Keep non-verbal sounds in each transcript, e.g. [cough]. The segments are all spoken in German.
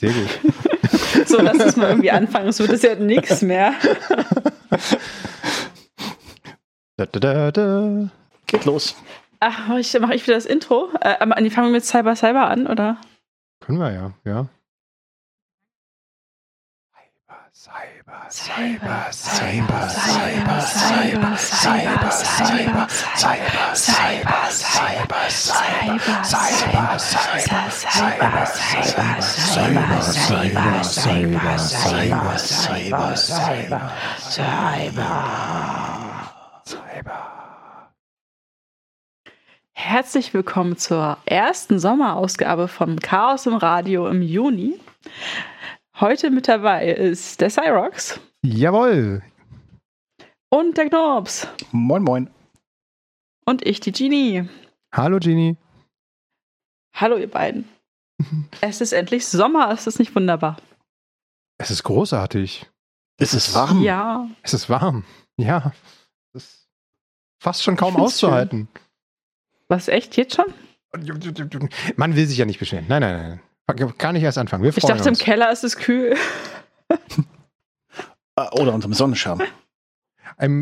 Sehr gut. [laughs] so, lass uns mal irgendwie anfangen. Es wird das ja nichts mehr. Da, da, da, da. Geht los. Ach, mache ich, mach ich wieder das Intro? Äh, nee, fangen wir mit Cyber Cyber an, oder? Können wir ja, ja. Cyber, Cyber, Cyber, Cyber, Cyber, Cyber, Cyber, Cyber, Cyber, Cyber, Cyber, Cyber, Cyber, Cyber, Cyber, Cyber, Cyber, Cyber, Cyber, Cyber, Cyber, Cyber. Herzlich willkommen zur ersten Sommerausgabe von Chaos im Radio im Juni. Heute mit dabei ist der Cyrox Jawohl. und der Knobs Moin, moin. und ich, die Genie. Hallo Genie. Hallo, ihr beiden. [laughs] Es ist endlich Sommer, ist das nicht wunderbar? Es ist großartig. Ist es warm? Ja, Es ist warm. Ja. Es ist fast schon kaum auszuhalten. was echt jetzt schon? Man will sich ja nicht beschweren. Nein, nein, nein. Gar nicht erst anfangen. Wir Ich dachte, im uns. Keller ist es kühl. Äh, Oder unterm Sonnenschirm.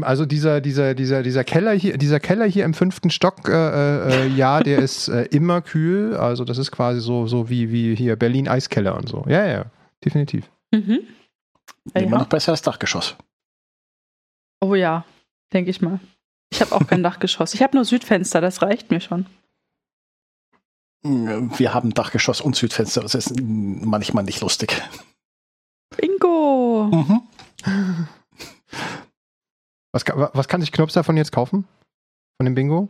Also dieser, dieser, dieser, dieser Keller hier, dieser Keller hier im fünften Stock, äh, äh, ja, der ist äh, immer kühl. Also das ist quasi so, so wie, wie hier Berlin Eiskeller und so. Ja, ja, definitiv. Mhm. Immer Ja. noch besser als Dachgeschoss. Oh ja, denke ich mal. Ich habe auch kein [laughs] Dachgeschoss. Ich habe nur Südfenster, das reicht mir schon. Wir haben Dachgeschoss und Südfenster. Das ist manchmal nicht lustig. Bingo! Mhm. Was, kann- was kann sich Knops davon jetzt kaufen? Von dem Bingo?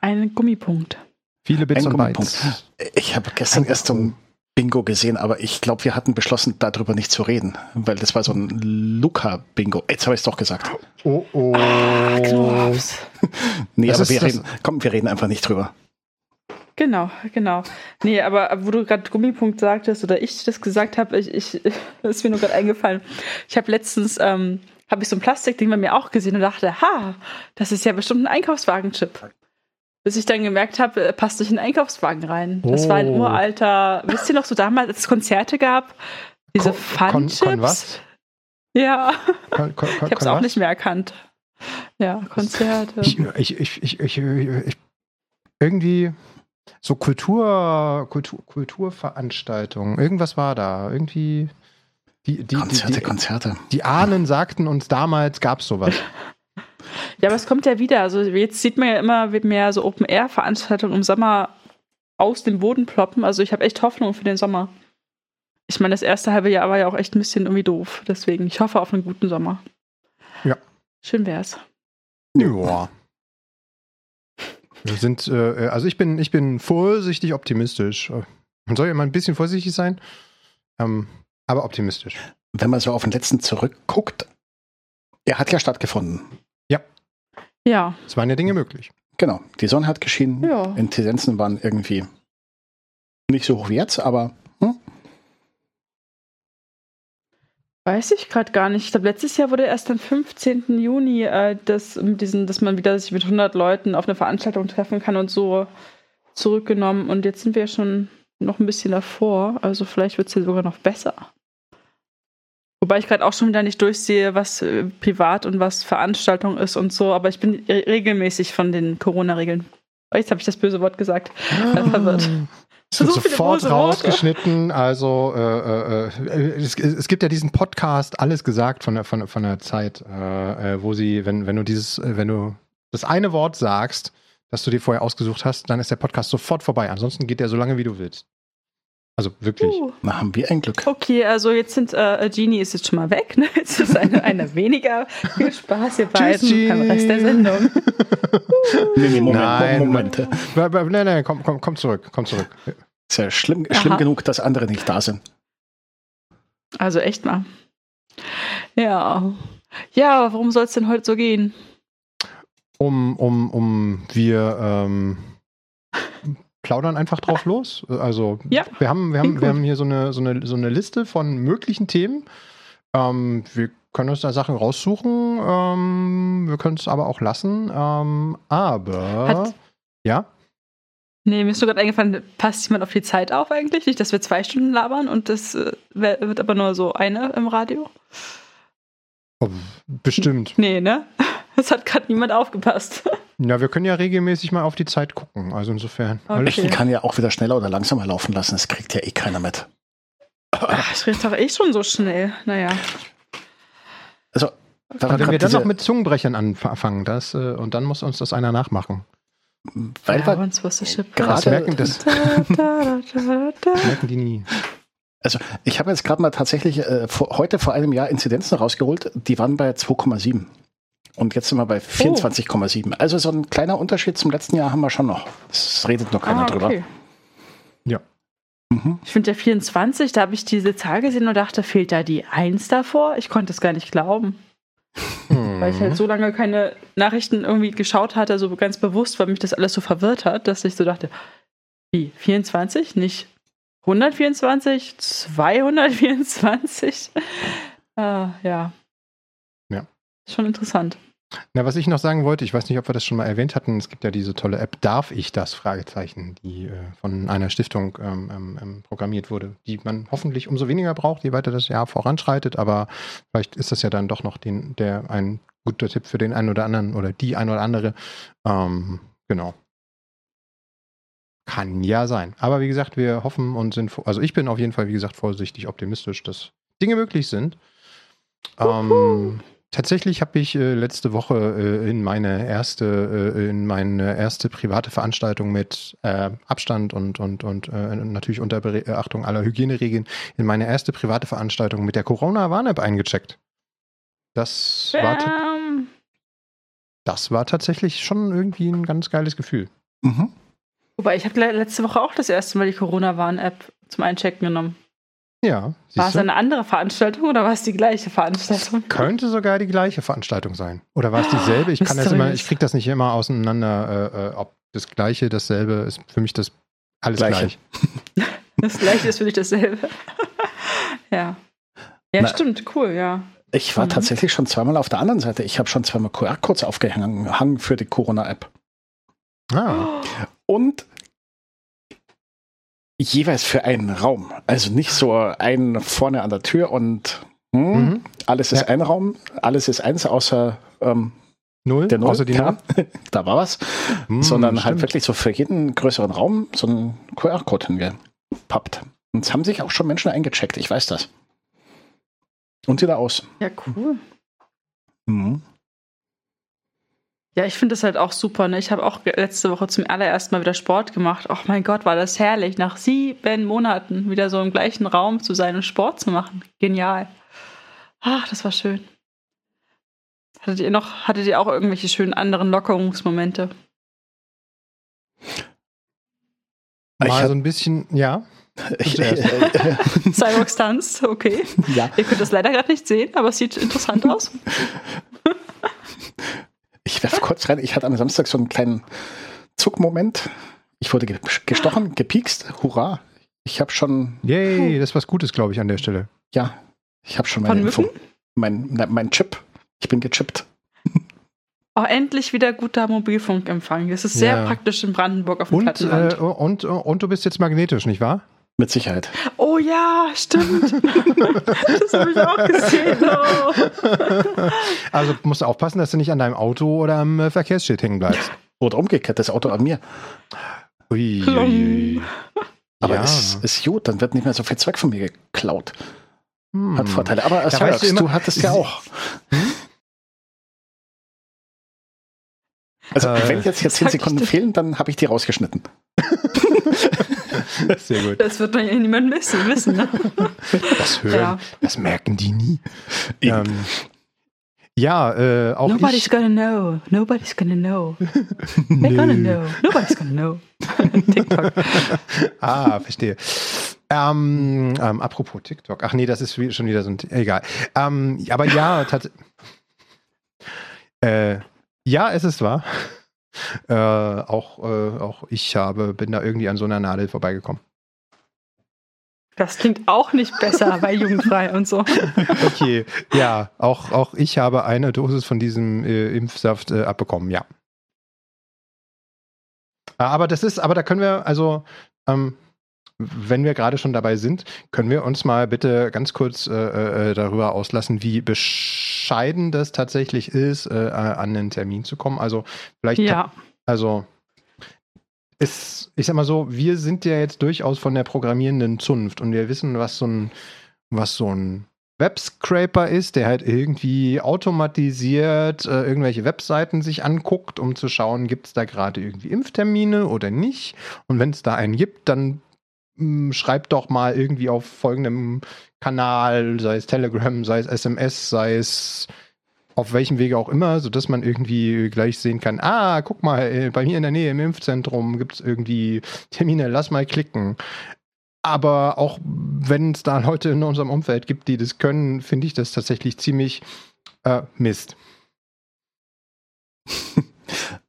Ein Gummipunkt. Viele Bits Ein und Gummipunkt. Bytes. Ich habe gestern erst so ein Bingo gesehen, aber ich glaube, wir hatten beschlossen, darüber nicht zu reden, weil das war so ein Luca-Bingo. Jetzt habe ich es doch gesagt. Oh, oh. Ah. Nee, Das aber ist wir reden, komm, wir reden einfach nicht drüber. Genau, genau. Nee, aber wo du gerade Gummipunkt sagtest oder ich das gesagt habe, ich, ich, [laughs] ist mir nur gerade eingefallen. Ich habe letztens, ähm, habe ich so ein Plastikding bei mir auch gesehen und dachte, ha, das ist ja bestimmt ein Einkaufswagenchip. Bis ich dann gemerkt habe, äh, passt durch einen Einkaufswagen rein. Das war ein Oh. uralter, wisst ihr noch, so damals, als es Konzerte gab, diese Kon- kon- Fun-Chips? kon was? Ja, Kon, kon, ich habe es kon auch was? nicht mehr erkannt. Ja, Konzerte. Ich, ich, ich, ich, ich, ich, irgendwie so Kultur, Kultur, Kulturveranstaltungen. Irgendwas war da. Irgendwie. Die, die, Konzerte, die, die, Konzerte. die Ahnen sagten uns damals gab es sowas. [laughs] Ja, aber es kommt ja wieder. Also jetzt sieht man ja immer mehr so Open-Air-Veranstaltungen im Sommer aus dem Boden ploppen. Also ich habe echt Hoffnung für den Sommer. Ich meine, das erste halbe Jahr war ja auch echt ein bisschen irgendwie doof. Deswegen, ich hoffe auf einen guten Sommer. Ja. Schön wär's. Ja. Wir sind, äh, also ich bin, ich bin vorsichtig optimistisch. Man soll ja mal ein bisschen vorsichtig sein, ähm, aber optimistisch. Wenn man so auf den letzten zurückguckt, er hat ja stattgefunden. Ja, Es waren ja Dinge möglich. Genau, die Sonne hat geschienen. Ja. Inzidenzen waren irgendwie nicht so hoch wie jetzt, aber hm? Weiß ich gerade gar nicht. Ich glaube, letztes Jahr wurde erst am 15. Juni äh, das, mit diesen, dass man wieder sich mit 100 Leuten auf eine Veranstaltung treffen kann und so zurückgenommen. Und jetzt sind wir schon noch ein bisschen davor. Also vielleicht wird es ja sogar noch besser. Wobei ich gerade auch schon wieder nicht durchsehe, was äh, privat und was Veranstaltung ist und so. Aber ich bin re regelmäßig von den Corona-Regeln. Oh, Jetzt habe ich das böse Wort gesagt. Verwirrt. So sofort rausgeschnitten. Also äh, äh, äh, es, es gibt ja diesen Podcast, alles gesagt von der, von, von der Zeit, äh, äh, wo sie, wenn, wenn du dieses, äh, wenn du das eine Wort sagst, das du dir vorher ausgesucht hast, dann ist der Podcast sofort vorbei. Ansonsten geht der so lange, wie du willst. Also wirklich. Uh. na, haben wir ein Glück. Okay, also jetzt sind äh, Genie ist jetzt schon mal weg. Ne? Jetzt ist eine, [laughs] eine weniger. Viel Spaß, ihr beiden, Tschüss, beim. Rest der Sendung. [laughs] Nee, nee, Moment, Nein, Moment. Nein, nein, nein, komm, komm, komm zurück, komm zurück. Ist ja schlimm, schlimm genug, dass andere nicht da sind. Also echt mal. Ja. Ja, worum soll es denn heute so gehen? Um, um, um, wir ähm, plaudern einfach drauf los. Also Ja, wir haben, wir haben, wir haben hier so eine, so eine, so eine Liste von möglichen Themen. Ähm, wir können uns da Sachen raussuchen. Ähm, wir können es aber auch lassen. Ähm, aber Hat- ja, Nee, mir ist nur gerade eingefallen, passt jemand auf die Zeit auf eigentlich? Nicht, dass wir zwei Stunden labern und das äh, wird aber nur so eine im Radio? Oh, bestimmt. Nee, ne? Es hat gerade niemand aufgepasst. [laughs] Ja, wir können ja regelmäßig mal auf die Zeit gucken. Also insofern. Okay. Ich kann ja auch wieder schneller oder langsamer laufen lassen. Das kriegt ja eh keiner mit. Ach, ich rede doch eh schon so schnell. Naja. Also, da Wenn wir dann noch mit Zungenbrechern anfangen, das, äh, und dann muss uns das einer nachmachen. weil ja, wir ship. gerade- merken, das [laughs] Da, da, da, da. merken die nie. Also ich habe jetzt gerade mal tatsächlich äh, vor, heute vor einem Jahr Inzidenzen rausgeholt, die waren bei 2,7. Und jetzt sind wir bei 24,7. Also so ein kleiner Unterschied zum letzten Jahr haben wir schon noch. Es redet noch keiner Ah, drüber. okay. Mhm. Ich finde ja 24, da habe ich diese Zahl gesehen und dachte, fehlt da die 1 davor? Ich konnte es gar nicht glauben, weil ich Mhm. halt so lange keine Nachrichten irgendwie geschaut hatte, so ganz bewusst, weil mich das alles so verwirrt hat, dass ich so dachte, wie, 24? Nicht 124? 224? Ah, ja. Schon interessant. Na, was ich noch sagen wollte, ich weiß nicht, ob wir das schon mal erwähnt hatten, es gibt ja diese tolle App Darf ich das? Fragezeichen, die äh, von einer Stiftung ähm, ähm, ähm, programmiert wurde, die man hoffentlich umso weniger braucht, je weiter das Jahr voranschreitet, aber vielleicht ist das ja dann doch noch den, der ein guter Tipp für den einen oder anderen oder die ein oder andere. Ähm, genau. Kann ja sein. Aber wie gesagt, wir hoffen und sind, also ich bin auf jeden Fall, wie gesagt, vorsichtig optimistisch, dass Dinge möglich sind. Ähm, tatsächlich habe ich äh, letzte Woche äh, in meine erste, äh, in meine erste private Veranstaltung mit äh, Abstand und, und, und äh, natürlich unter Beachtung aller Hygieneregeln in meine erste private Veranstaltung mit der Corona-Warn-App eingecheckt. Das war, Bam. das war tatsächlich schon irgendwie ein ganz geiles Gefühl. Mhm. Wobei, ich habe letzte Woche auch das erste Mal die Corona-Warn-App zum Einchecken genommen. Ja, War es eine andere Veranstaltung oder war es die gleiche Veranstaltung? Könnte sogar die gleiche Veranstaltung sein. Oder war es dieselbe? Ich [gasps] kann das immer, ich kriege das nicht immer auseinander, äh, äh, ob das gleiche, dasselbe ist für mich das alles Gleiche. gleich. [laughs] Das gleiche ist für dich dasselbe. [laughs] ja. Ja, Na- stimmt, cool, ja. Ich war Mhm. tatsächlich schon zweimal auf der anderen Seite. Ich habe schon zweimal QR-Codes aufgehangen für die Corona-App. Ah, [gasps] Und jeweils für einen Raum. Also nicht so ein vorne an der Tür und hm, mhm. alles ist Ja. ein Raum, alles ist eins, außer ähm, Null, der Null. außer die ja, [laughs] da war was. Null. Hm, sondern halt stimmt. wirklich so für jeden größeren Raum so einen QR-Code hingepappt. Und es haben sich auch schon Menschen eingecheckt, ich weiß das. Und wieder aus. Ja, cool. Mhm. Ja, ich finde das halt auch super. Ne? Ich habe auch letzte Woche zum allerersten Mal wieder Sport gemacht. Oh mein Gott, war das herrlich, nach sieben Monaten wieder so im gleichen Raum zu sein und Sport zu machen. Genial. Ach, das war schön. Hattet ihr noch, hattet ihr auch irgendwelche schönen anderen Lockerungsmomente? Ich Mal hab- so ein bisschen, ja. [laughs] Ich, äh, Cyborg tanzt, okay. ja, Ihr könnt das leider gerade nicht sehen, aber es sieht interessant aus. [laughs] ich werfe kurz rein. Ich hatte am Samstag so einen kleinen Zuckmoment. Ich wurde ge- gestochen, gepiekst. Hurra. Ich habe schon, Yay, das ist was Gutes, glaube ich, an der Stelle. ja, ich habe schon meine Info. Mein, na, mein Chip. Ich bin gechippt. Oh, endlich wieder guter Mobilfunkempfang. Das ist sehr Ja. praktisch in Brandenburg auf dem Und, Plattenland. äh, und, und du bist jetzt magnetisch, nicht wahr? Mit Sicherheit. Oh ja, stimmt. [laughs] das habe ich auch gesehen. Oh. [laughs] Also musst du aufpassen, dass du nicht an deinem Auto oder am äh, Verkehrsschild hängen bleibst. Oder umgekehrt, das Auto an mir. Ui, ui, ui. Aber ja. es ist gut, dann wird nicht mehr so viel Zweck von mir geklaut. Hm. Hat Vorteile. Aber Cyrox, weißt du du, immer- hattest ja auch. Also, Äh, wenn jetzt hier 10 sag ich Sekunden fehlen, dann habe ich die rausgeschnitten. [laughs] [laughs] Sehr gut. Das wird man ja niemand wissen. wissen ne? [laughs] Das hören, Ja. das merken die nie. Ähm, ja, äh, auch Nobody's ich. gonna know. Nobody's gonna know. They're gonna know. Nobody's gonna know. [laughs] TikTok. Ah, verstehe. Ähm, ähm, apropos TikTok. Ach nee, das ist schon wieder so ein. Egal. Ähm, aber ja, tatsächlich. Äh, ja, es ist wahr. Äh, auch, äh, auch ich habe, bin da irgendwie an so einer Nadel vorbeigekommen. Das klingt auch nicht besser bei [laughs] Jugendfrei und so. Okay, ja, auch, auch ich habe eine Dosis von diesem äh, Impfsaft äh, abbekommen, ja. Aber das ist, aber da können wir, also, ähm, wenn wir gerade schon dabei sind, können wir uns mal bitte ganz kurz äh, äh, darüber auslassen, wie bescheiden das tatsächlich ist, äh, an einen Termin zu kommen. Also vielleicht, Ja. also ist, ich sag mal so, wir sind ja jetzt durchaus von der programmierenden Zunft und wir wissen, was so ein, was so ein Webscraper ist, der halt irgendwie automatisiert äh, irgendwelche Webseiten sich anguckt, um zu schauen, gibt es da gerade irgendwie Impftermine oder nicht. Und wenn es da einen gibt, dann schreibt doch mal irgendwie auf folgendem Kanal, sei es Telegram, sei es SMS, sei es auf welchem Wege auch immer, sodass man irgendwie gleich sehen kann, ah, guck mal, äh, bei mir in der Nähe im Impfzentrum gibt es irgendwie Termine, lass mal klicken. Aber auch wenn es da Leute in unserem Umfeld gibt, die das können, finde ich das tatsächlich ziemlich äh, Mist. [laughs]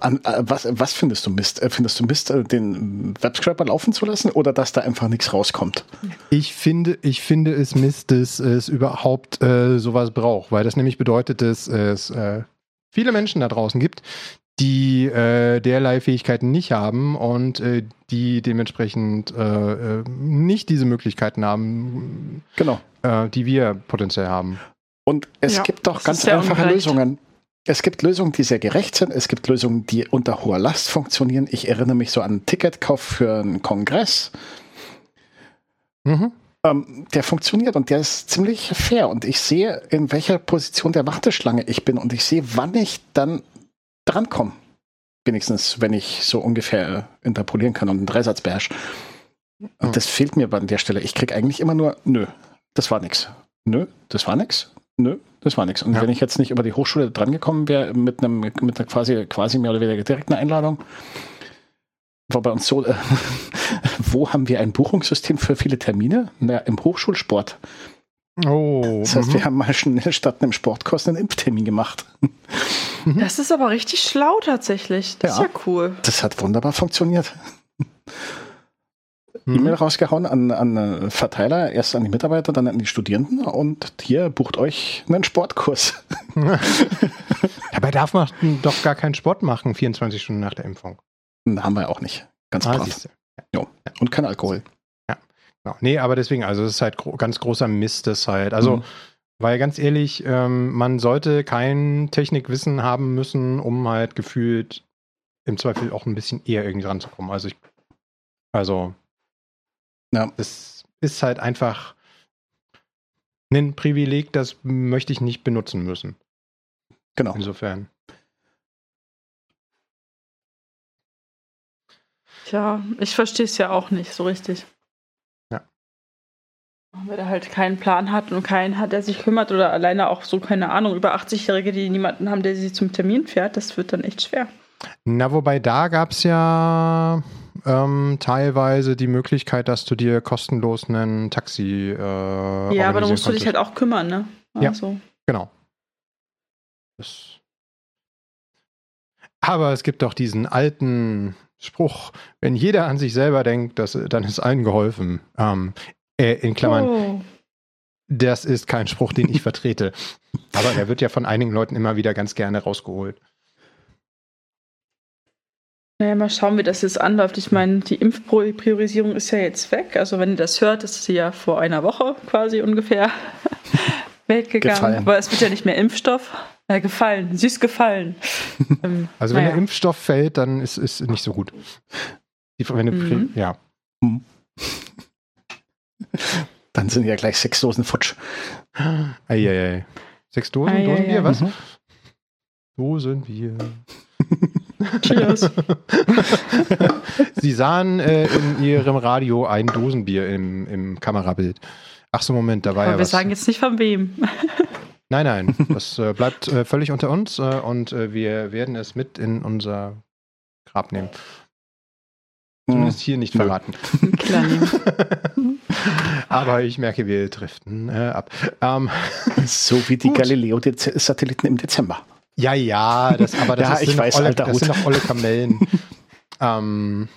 An, äh, was, was findest du Mist? Äh, Findest du Mist, äh, den Webscraper laufen zu lassen oder dass da einfach nichts rauskommt? Ich finde, ich finde es Mist, dass es überhaupt äh, sowas braucht, weil das nämlich bedeutet, dass es äh, viele Menschen da draußen gibt, die äh, derlei Fähigkeiten nicht haben und äh, die dementsprechend äh, äh, nicht diese Möglichkeiten haben, Genau. äh, die wir potenziell haben. Und es Ja, gibt doch ganz einfache ungerecht. Lösungen. Es gibt Lösungen, die sehr gerecht sind. Es gibt Lösungen, die unter hoher Last funktionieren. Ich erinnere mich so an einen Ticketkauf für einen Kongress. Mhm. Ähm, der funktioniert und der ist ziemlich fair. Und ich sehe, in welcher Position der Warteschlange ich bin. Und ich sehe, wann ich dann drankomme. Wenigstens, wenn ich so ungefähr interpolieren kann und einen Dreisatz beherrsche. Und Mhm. das fehlt mir an der Stelle. Ich kriege eigentlich immer nur, nö, das war nix. Nö, das war nix. Nö, das war nix. Und Ja. wenn ich jetzt nicht über die Hochschule drangekommen wäre, mit einem, mit einer quasi, quasi mehr oder weniger direkten Einladung, war bei uns so, [laughs] äh, wo haben wir ein Buchungssystem für viele Termine? Na, im Hochschulsport. Oh, Das heißt, mhm. wir haben mal schnell statt einem Sportkurs einen Impftermin gemacht. Das ist aber richtig schlau tatsächlich. Das Ja. ist ja cool. Das hat wunderbar funktioniert. Mhm. E-Mail rausgehauen an, an äh, Verteiler, erst an die Mitarbeiter, dann an die Studierenden und hier bucht euch einen Sportkurs. [laughs] Dabei darf man doch gar keinen Sport machen, 24 Stunden nach der Impfung. Na, haben wir auch nicht. Ganz Ah, brav. siehste. Und kein Alkohol. Genau. Nee, aber deswegen, also es ist halt gro ganz großer Mist, das halt. Also, Mhm. weil ganz ehrlich, ähm, man sollte kein Technikwissen haben müssen, um halt gefühlt im Zweifel auch ein bisschen eher irgendwie ranzukommen. Also ich, also, Ja. es ist halt einfach ein Privileg, das möchte ich nicht benutzen müssen. Genau. Insofern. Tja, ich verstehe es ja auch nicht so richtig. Ja. Wer da halt keinen Plan hat und keinen hat, der sich kümmert oder alleine auch so, keine Ahnung, über 80-Jährige, die niemanden haben, der sie zum Termin fährt, das wird dann echt schwer. Na, wobei da gab es ja ähm, teilweise die Möglichkeit, dass du dir kostenlos einen Taxi äh, ja, aber da musst du dich halt auch kümmern, ne? Ja. Also, Genau. Das Aber es gibt doch diesen alten Spruch, wenn jeder an sich selber denkt, das, dann ist allen geholfen. Ähm, äh, in Klammern, Oh. das ist kein Spruch, den ich vertrete. [laughs] Aber er wird ja von einigen Leuten immer wieder ganz gerne rausgeholt. Naja, mal schauen, wie das jetzt anläuft. Ich meine, die Impfpriorisierung ist ja jetzt weg. Also, wenn ihr das hört, ist sie ja vor einer Woche quasi ungefähr [laughs] weggegangen. Gefallen. Aber es wird ja nicht mehr Impfstoff. Äh, gefallen, süß gefallen. [laughs] ähm, Also wenn naja. der Impfstoff fällt, dann ist es nicht so gut. Die, wenn Mhm. Ja. Dann sind ja gleich sechs Dosen Futsch. Eieiei. Sechs Dosen? Eieiei. Dosenbier? Was? Mhm. Dosenbier. [laughs] Cheers. [laughs] Sie sahen äh, in ihrem Radio ein Dosenbier im, im Kamerabild. Ach so, Moment, da war Aber ja wir was. sagen jetzt nicht von wem. [laughs] Nein, nein, das äh, bleibt äh, völlig unter uns äh, und äh, wir werden es mit in unser Grab nehmen. Zumindest hier nicht verraten. [laughs] Klar. Aber ich merke, wir driften äh, ab. Ähm, So wie die. Galileo-Satelliten im Dezember. Ja, ja, das, aber das, [laughs] Ja, ist, ich sind weiß, olle, alter das sind noch olle Kamellen. [laughs] ähm,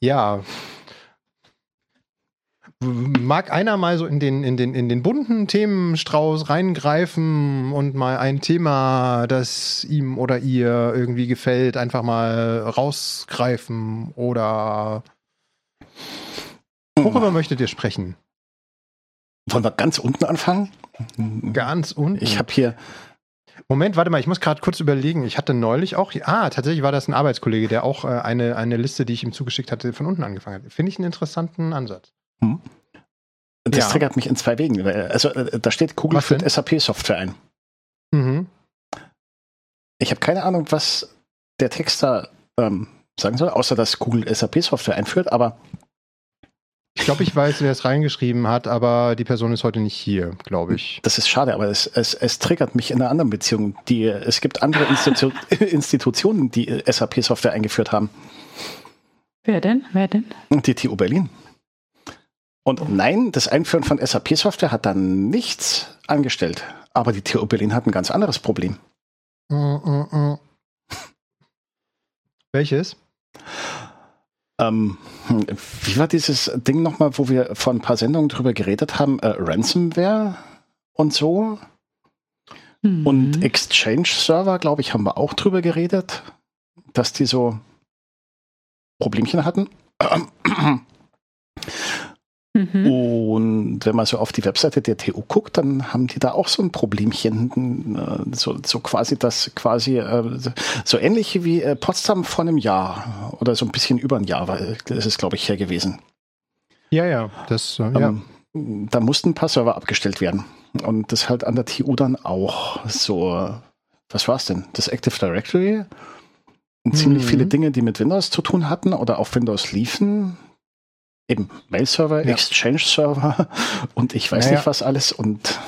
ja, Mag einer mal so in den, in den, in den bunten Themenstrauß reingreifen und mal ein Thema, das ihm oder ihr irgendwie gefällt, einfach mal rausgreifen oder worüber hm. möchtet ihr sprechen? Wollen wir ganz unten anfangen? Ganz unten? Ich habe hier. Moment, warte mal, ich muss gerade kurz überlegen. Ich hatte neulich auch, ah, tatsächlich war das ein Arbeitskollege, der auch äh, eine, eine Liste, die ich ihm zugeschickt hatte, von unten angefangen hat. Finde ich einen interessanten Ansatz. Hm. Das ja. triggert mich in zwei Wegen. Also äh, da steht Google was führt SAP-Software ein. Mhm. Ich habe keine Ahnung, was der Text da ähm, sagen soll, außer dass Google SAP-Software einführt, aber ich glaube, ich weiß, wer es reingeschrieben hat, aber die Person ist heute nicht hier, glaube ich. Das ist schade, aber es, es, es triggert mich in einer anderen Beziehung. Die, es gibt andere Institu [laughs] Institutionen, die SAP-Software eingeführt haben. Wer denn? Wer denn? Die TU Berlin. Und nein, das Einführen von SAP-Software hat da nichts angestellt. Aber die TU Berlin hat ein ganz anderes Problem. Mm, mm, mm. Welches? Ähm, wie war dieses Ding nochmal, wo wir vor ein paar Sendungen drüber geredet haben? Äh, Ransomware und so. Mhm. Und Exchange-Server, glaube ich, haben wir auch drüber geredet, dass die so Problemchen hatten. Mhm. Und wenn man so auf die Webseite der TU guckt, dann haben die da auch so ein Problemchen, äh, so, so quasi das quasi äh, so ähnlich wie äh, Potsdam vor einem Jahr oder so ein bisschen über ein Jahr, weil das ist glaube ich her gewesen. Ja, ja, das ja. Ähm, da mussten ein paar Server abgestellt werden und das halt an der TU dann auch so. Was war es denn? Das Active Directory und ziemlich mhm. viele Dinge, die mit Windows zu tun hatten oder auf Windows liefen, eben Mail-Server, ja. Exchange-Server [laughs] und ich weiß naja. nicht was alles und.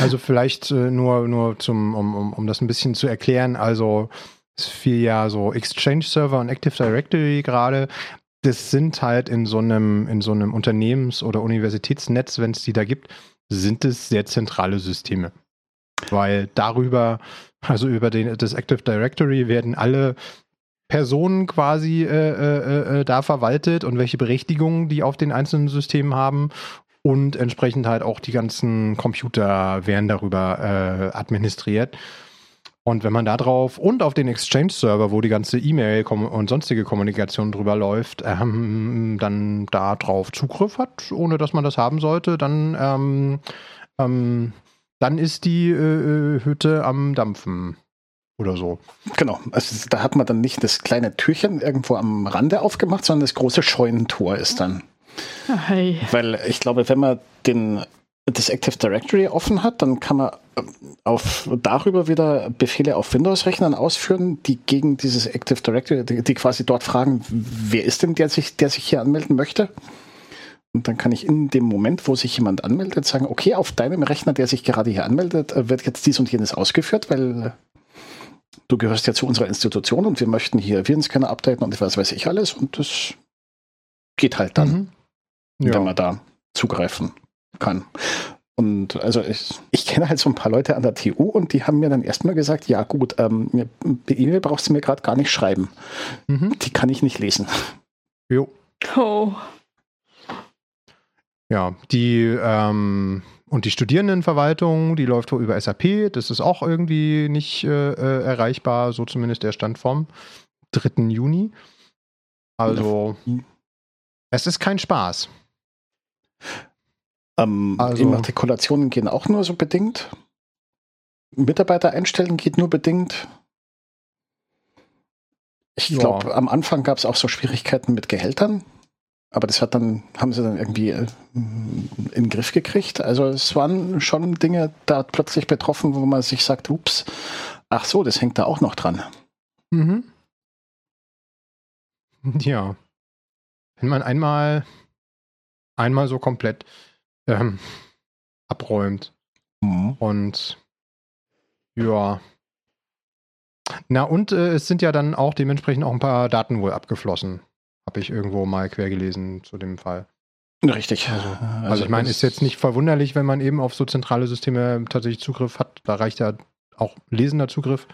Also vielleicht äh, nur, nur zum, um, um, um das ein bisschen zu erklären, also es fiel ja so Exchange-Server und Active Directory gerade. Das sind halt in so einem, in so einem Unternehmens- oder Universitätsnetz, wenn es die da gibt, sind es sehr zentrale Systeme. Weil darüber, also über den, das Active Directory werden alle Personen quasi äh, äh, äh, da verwaltet und welche Berechtigungen die auf den einzelnen Systemen haben. Und entsprechend halt auch die ganzen Computer werden darüber äh, administriert. Und wenn man da drauf und auf den Exchange-Server, wo die ganze E-Mail und sonstige Kommunikation drüber läuft, ähm, dann da drauf Zugriff hat, ohne dass man das haben sollte, dann, ähm, ähm, dann ist die äh, äh Hütte am Dampfen oder so. Genau, also da hat man dann nicht das kleine Türchen irgendwo am Rande aufgemacht, sondern das große Scheunentor ist dann. Hey. Weil ich glaube, wenn man den, das Active Directory offen hat, dann kann man äh, auf, darüber wieder Befehle auf Windows-Rechnern ausführen, die gegen dieses Active Directory, die, die, quasi dort fragen, wer ist denn der sich, der sich hier anmelden möchte? Und dann kann ich in dem Moment, wo sich jemand anmeldet, sagen, okay, auf deinem Rechner, der sich gerade hier anmeldet, äh, wird jetzt dies und jenes ausgeführt, weil du gehörst ja zu unserer Institution und wir möchten hier Virenscanner updaten und was weiß ich alles und das geht halt dann, mhm. ja. wenn man da zugreifen kann. Und also ich, ich kenne halt so ein paar Leute an der TU und die haben mir dann erstmal gesagt, ja gut, ähm, E-Mail brauchst du mir gerade gar nicht schreiben. Mhm. Die kann ich nicht lesen. Jo. Oh. Ja, die ähm, und die Studierendenverwaltung, die läuft über SAP. Das ist auch irgendwie nicht äh, äh, erreichbar, so zumindest der Stand vom 3. Juni. Also, es ist kein Spaß. Ähm, also, Immatrikulationen gehen auch nur so bedingt. Mitarbeiter einstellen geht nur bedingt. Ich glaube, ja. am Anfang gab es auch so Schwierigkeiten mit Gehältern. Aber das hat dann, haben sie dann irgendwie äh, in den Griff gekriegt. Also es waren schon Dinge da plötzlich betroffen, wo man sich sagt, ups, ach so, das hängt da auch noch dran. Mhm. Ja. Wenn man einmal, einmal so komplett ähm, abräumt mhm. und ja. Na und äh, es sind ja dann auch dementsprechend auch ein paar Daten wohl abgeflossen. Habe ich irgendwo mal quer gelesen zu dem Fall. Richtig. Also, also, also ich meine, ist jetzt nicht verwunderlich, wenn man eben auf so zentrale Systeme tatsächlich Zugriff hat. Da reicht ja auch lesender Zugriff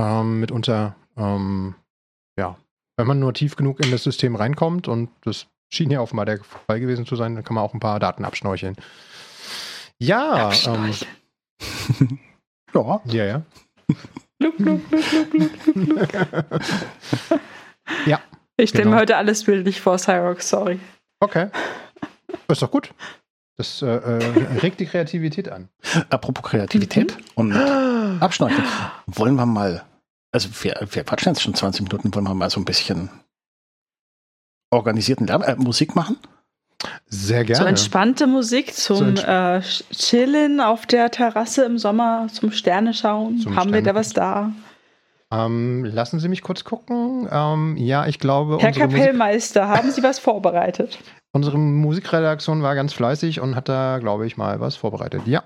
ähm, mitunter. Ähm, ja, wenn man nur tief genug in das System reinkommt und das schien hier offenbar der Fall gewesen zu sein. Da kann man auch ein paar Daten abschnorcheln. Ja, ähm, [laughs] Ja. ja, ja. Look, look, look, look, look, look, look. Ja, Ich stelle Genau. mir heute alles bildlich vor, Cyrox, sorry. Okay. Ist doch gut. Das äh, äh, regt die Kreativität an. Apropos Kreativität und Abschnorcheln. Wollen wir mal, also wir, wir quatschen jetzt schon 20 Minuten, wollen wir mal so ein bisschen organisierten Lärm, äh, Musik machen? Sehr So gerne. entspannte Musik zum So äh, Chillen auf der Terrasse im Sommer, zum Sterne schauen. Zum Haben wir da Sterne- was da? Ähm, lassen Sie mich kurz gucken. Ähm, ja, ich glaube, Herr unsere, Musik, Kapellmeister, haben Sie was vorbereitet? [laughs] unsere Musikredaktion war ganz fleißig und hat da, glaube ich, mal was vorbereitet. Ja.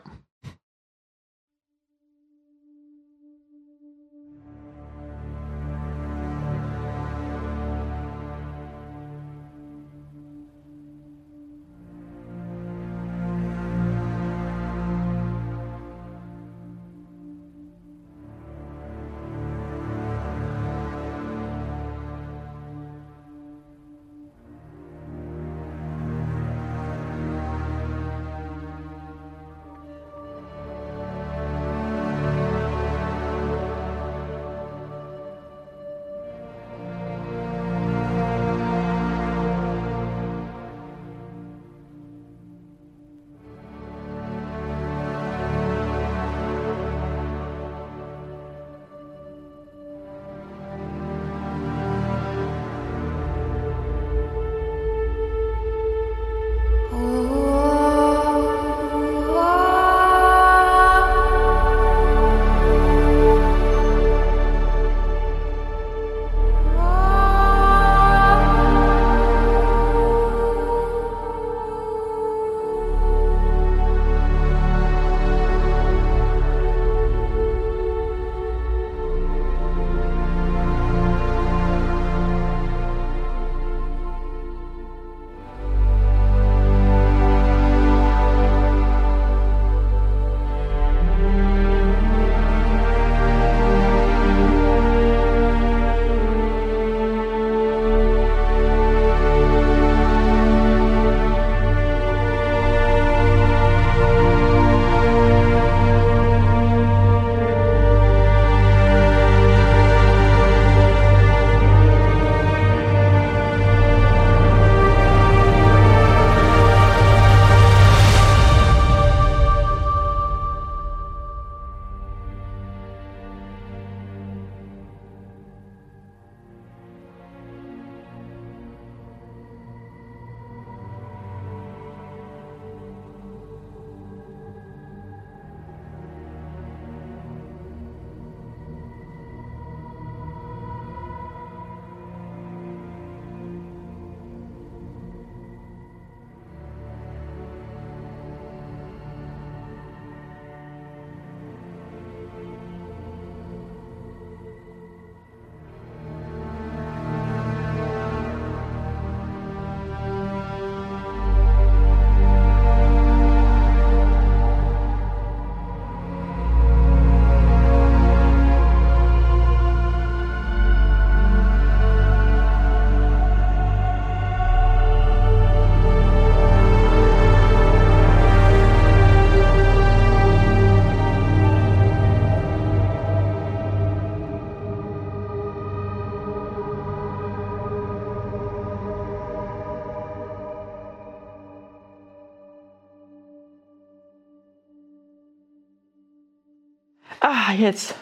Ah, jetzt.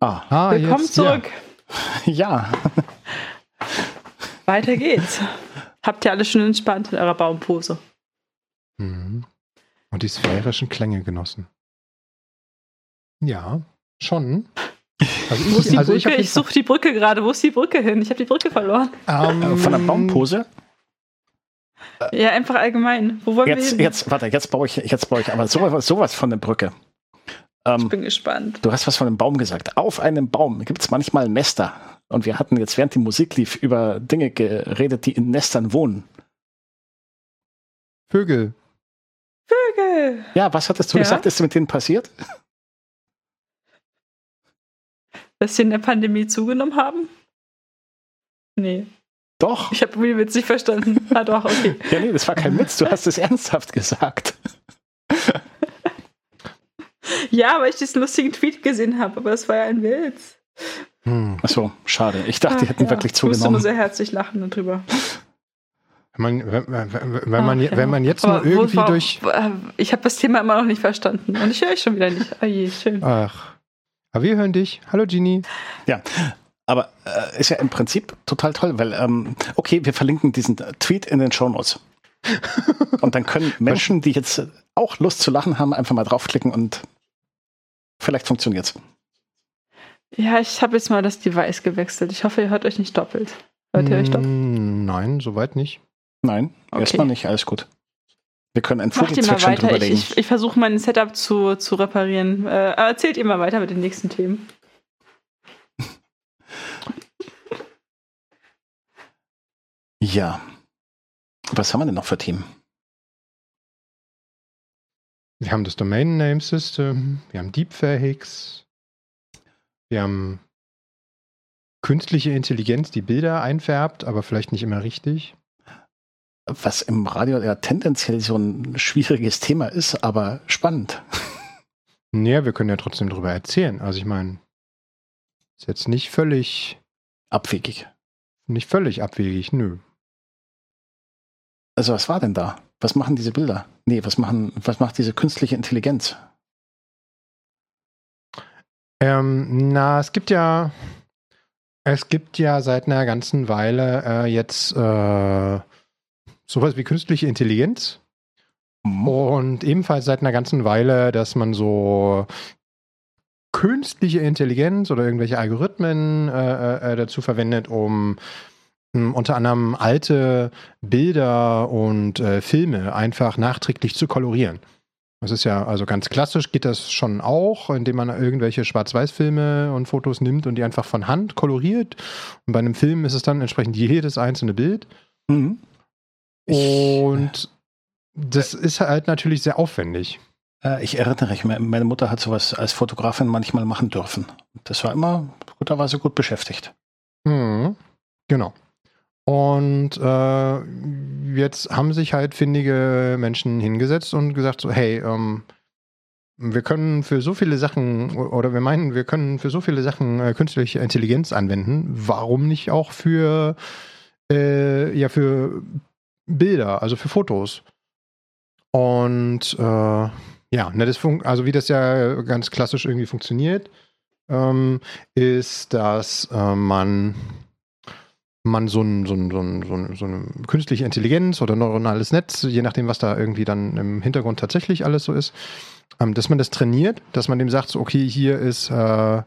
Ah, Ah, Willkommen jetzt, zurück. [laughs] ja. Weiter geht's. Habt ihr alle schon entspannt in eurer Baumpose? Ja. Mhm. Und die sphärischen Klänge genossen. Ja, schon. Also Wo ist die also Ich, nicht- suche die Brücke gerade. Wo ist die Brücke hin? Ich habe die Brücke verloren. Ähm, Äh, Von der Baumpose. Ja, einfach allgemein. Wo wollen wir Jetzt, hin? jetzt, warte, jetzt baue ich, jetzt baue ich aber sowas, sowas von der Brücke. Ähm, Ich bin gespannt. Du hast was von einem Baum gesagt. Auf einem Baum gibt es manchmal Nester. Und wir hatten jetzt, während die Musik lief, über Dinge geredet, die in Nestern wohnen. Vögel. Vögel. Ja, was hattest du Ja? gesagt, ist mit denen passiert? Dass sie in der Pandemie zugenommen haben? Nee. Doch. Ich habe den Witz nicht verstanden. Ah, doch, okay. Ja, nee, das war kein Witz. Du hast es ernsthaft gesagt. Ja, weil ich diesen lustigen Tweet gesehen habe, aber das war ja ein Witz. Hm. Achso, schade. Ich dachte, die hätten ja, wirklich Ich musste zugenommen. nur sehr herzlich lachen darüber. Wenn man, wenn, wenn, wenn, man, Ach, ja. wenn man jetzt Aber nur irgendwie durch. äh, Ich habe das Thema immer noch nicht verstanden. Und ich höre euch schon wieder nicht. Ah je, schön. Ach. Aber wir hören dich. Hallo Genie. Ja, aber äh, ist ja im Prinzip total toll, weil, ähm, okay, wir verlinken diesen Tweet in den Shownotes. [laughs] und dann können Menschen, die jetzt auch Lust zu lachen haben, einfach mal draufklicken und vielleicht funktioniert's. Ja, ich habe jetzt mal das Device gewechselt. Ich hoffe, ihr hört euch nicht doppelt. Hört ihr euch doppelt? Mm, Nein, soweit nicht. Nein, Okay. erstmal nicht, alles gut. Wir können ein Vogelzwitschern weiter. Ich, drüberlegen. ich, ich versuche mein Setup zu, zu reparieren. Äh, aber erzählt ihr mal weiter mit den nächsten Themen. [laughs] Ja. Was haben wir denn noch für Themen? Wir haben das Domain Name System, wir haben Deepfakes, wir haben künstliche Intelligenz, die Bilder einfärbt, aber vielleicht nicht immer richtig. Was im Radio ja tendenziell so ein schwieriges Thema ist, aber spannend. Naja, wir können ja trotzdem drüber erzählen. Also ich meine, ist jetzt nicht völlig, Abwegig. nicht völlig abwegig, nö. Also was war denn da? Was machen diese Bilder? Nee, was machen, was macht diese künstliche Intelligenz? Ähm, na, es gibt ja, es gibt ja seit einer ganzen Weile äh, jetzt äh, sowas wie künstliche Intelligenz Hm. und ebenfalls seit einer ganzen Weile, dass man so künstliche Intelligenz oder irgendwelche Algorithmen äh, äh, dazu verwendet, um unter anderem alte Bilder und äh, Filme einfach nachträglich zu kolorieren. Das ist ja, also ganz klassisch geht das schon auch, indem man irgendwelche Schwarz-Weiß-Filme und Fotos nimmt und die einfach von Hand koloriert. Und bei einem Film ist es dann entsprechend jedes einzelne Bild. Mhm. Und das ist halt natürlich sehr aufwendig. Äh, ich erinnere mich, me- meine Mutter hat sowas als Fotografin manchmal machen dürfen. Das war immer, gut, da war sie gut beschäftigt. Mhm. Genau. Und äh, jetzt haben sich halt findige Menschen hingesetzt und gesagt so, hey, ähm, wir können für so viele Sachen, oder wir meinen, wir können für so viele Sachen äh, künstliche Intelligenz anwenden. Warum nicht auch für, äh, ja, für Bilder, also für Fotos? Und äh, ja, ne, das fun also wie das ja ganz klassisch irgendwie funktioniert, ähm, ist, dass äh, man, man so, ein, so, ein, so, ein, so, ein, so eine künstliche Intelligenz oder neuronales Netz, je nachdem, was da irgendwie dann im Hintergrund tatsächlich alles so ist, ähm, dass man das trainiert, dass man dem sagt, so, okay, hier ist, äh,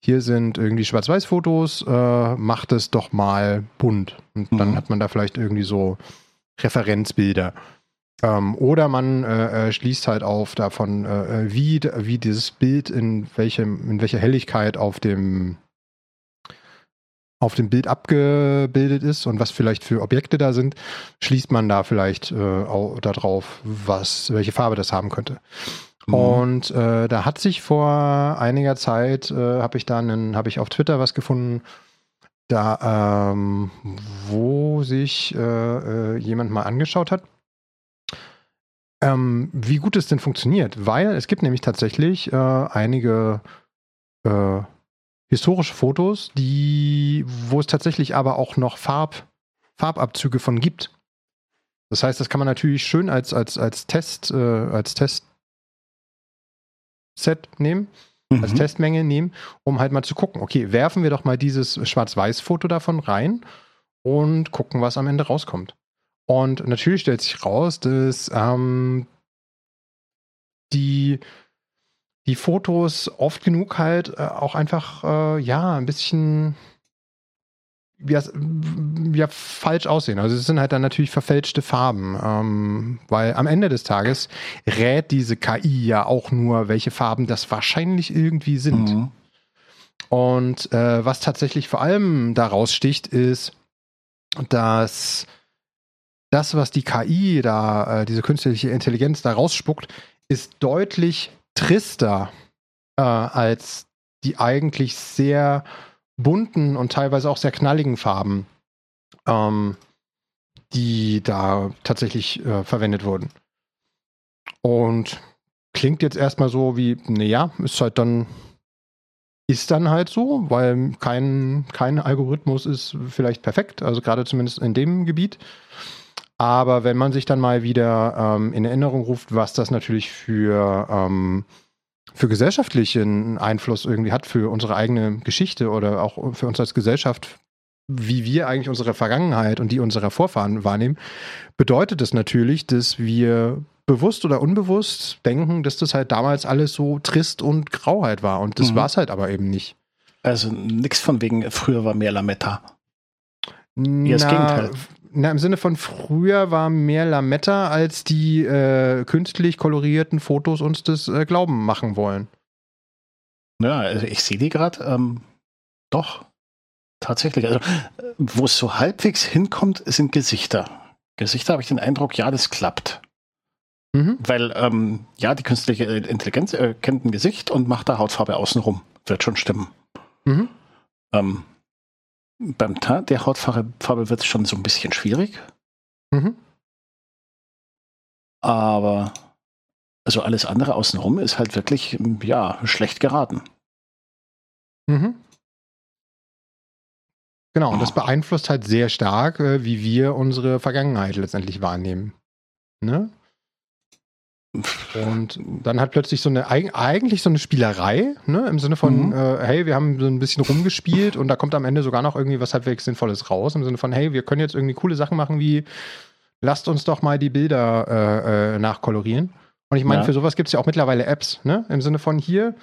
hier sind irgendwie Schwarz-Weiß-Fotos, äh, macht es doch mal bunt. Und dann Mhm. hat man da vielleicht irgendwie so Referenzbilder. Ähm, oder man äh, äh, schließt halt auf davon, äh, äh, wie, wie dieses Bild in welchem, in welcher Helligkeit auf dem auf dem Bild abgebildet ist und was vielleicht für Objekte da sind, schließt man da vielleicht äh, auch darauf, was, welche Farbe das haben könnte. Mhm. Und äh, da hat sich vor einiger Zeit, äh, habe ich da einen, habe ich auf Twitter was gefunden, da, ähm, wo sich äh, äh, jemand mal angeschaut hat, ähm, wie gut es denn funktioniert. Weil es gibt nämlich tatsächlich äh, einige historische Fotos, die, wo es tatsächlich aber auch noch Farb, Farbabzüge von gibt. Das heißt, das kann man natürlich schön als, als, als Test, äh, als Testset nehmen, als Mhm. Testmenge nehmen, um halt mal zu gucken, okay, werfen wir doch mal dieses Schwarz-Weiß-Foto davon rein und gucken, was am Ende rauskommt. Und natürlich stellt sich raus, dass ähm, die, die Fotos oft genug halt äh, auch einfach, äh, ja, ein bisschen ja, ja, falsch aussehen. Also es sind halt dann natürlich verfälschte Farben, ähm, weil am Ende des Tages rät diese KI ja auch nur, welche Farben das wahrscheinlich irgendwie sind. Mhm. Und äh, was tatsächlich vor allem daraus sticht, ist, dass das, was die KI da, äh, diese künstliche Intelligenz da rausspuckt, ist deutlich trister äh, als die eigentlich sehr bunten und teilweise auch sehr knalligen Farben ähm, die da tatsächlich äh, verwendet wurden. Und klingt jetzt erstmal so wie, naja, ist halt dann, ist dann halt so, weil kein, kein Algorithmus ist vielleicht perfekt, also gerade zumindest in dem Gebiet. Aber wenn man sich dann mal wieder ähm, in Erinnerung ruft, was das natürlich für, ähm, für gesellschaftlichen Einfluss irgendwie hat, für unsere eigene Geschichte oder auch für uns als Gesellschaft, wie wir eigentlich unsere Vergangenheit und die unserer Vorfahren wahrnehmen, bedeutet das natürlich, dass wir bewusst oder unbewusst denken, dass das halt damals alles so trist und grau halt war. Und das mhm. war es halt aber eben nicht. Also nichts von wegen, früher war mehr Lametta. Ja, das Gegenteil. Na, im Sinne von früher war mehr Lametta, als die äh, künstlich kolorierten Fotos uns das äh, Glauben machen wollen. Ja, also ich sehe die gerade. Ähm, doch, tatsächlich. Also, wo es so halbwegs hinkommt, sind Gesichter. Gesichter habe ich den Eindruck, ja, das klappt. Mhm. Weil, ähm, ja, die künstliche Intelligenz äh, kennt ein Gesicht und macht da Hautfarbe außenrum. Wird schon stimmen. Mhm. Ähm, beim Teint der Hautfarbe wird es schon so ein bisschen schwierig. Mhm. Aber also alles andere außenrum ist halt wirklich, ja, schlecht geraten. Mhm. Genau, und das oh. beeinflusst halt sehr stark, äh, wie wir unsere Vergangenheit letztendlich wahrnehmen. Ne? Und dann hat plötzlich so eine, eigentlich so eine Spielerei, ne, im Sinne von, mhm. äh, hey, wir haben so ein bisschen rumgespielt und da kommt am Ende sogar noch irgendwie was halbwegs Sinnvolles raus, im Sinne von, hey, wir können jetzt irgendwie coole Sachen machen wie, lasst uns doch mal die Bilder äh, äh, nachkolorieren. Und ich meine, ja. für sowas gibt es ja auch mittlerweile Apps, ne, im Sinne von hier,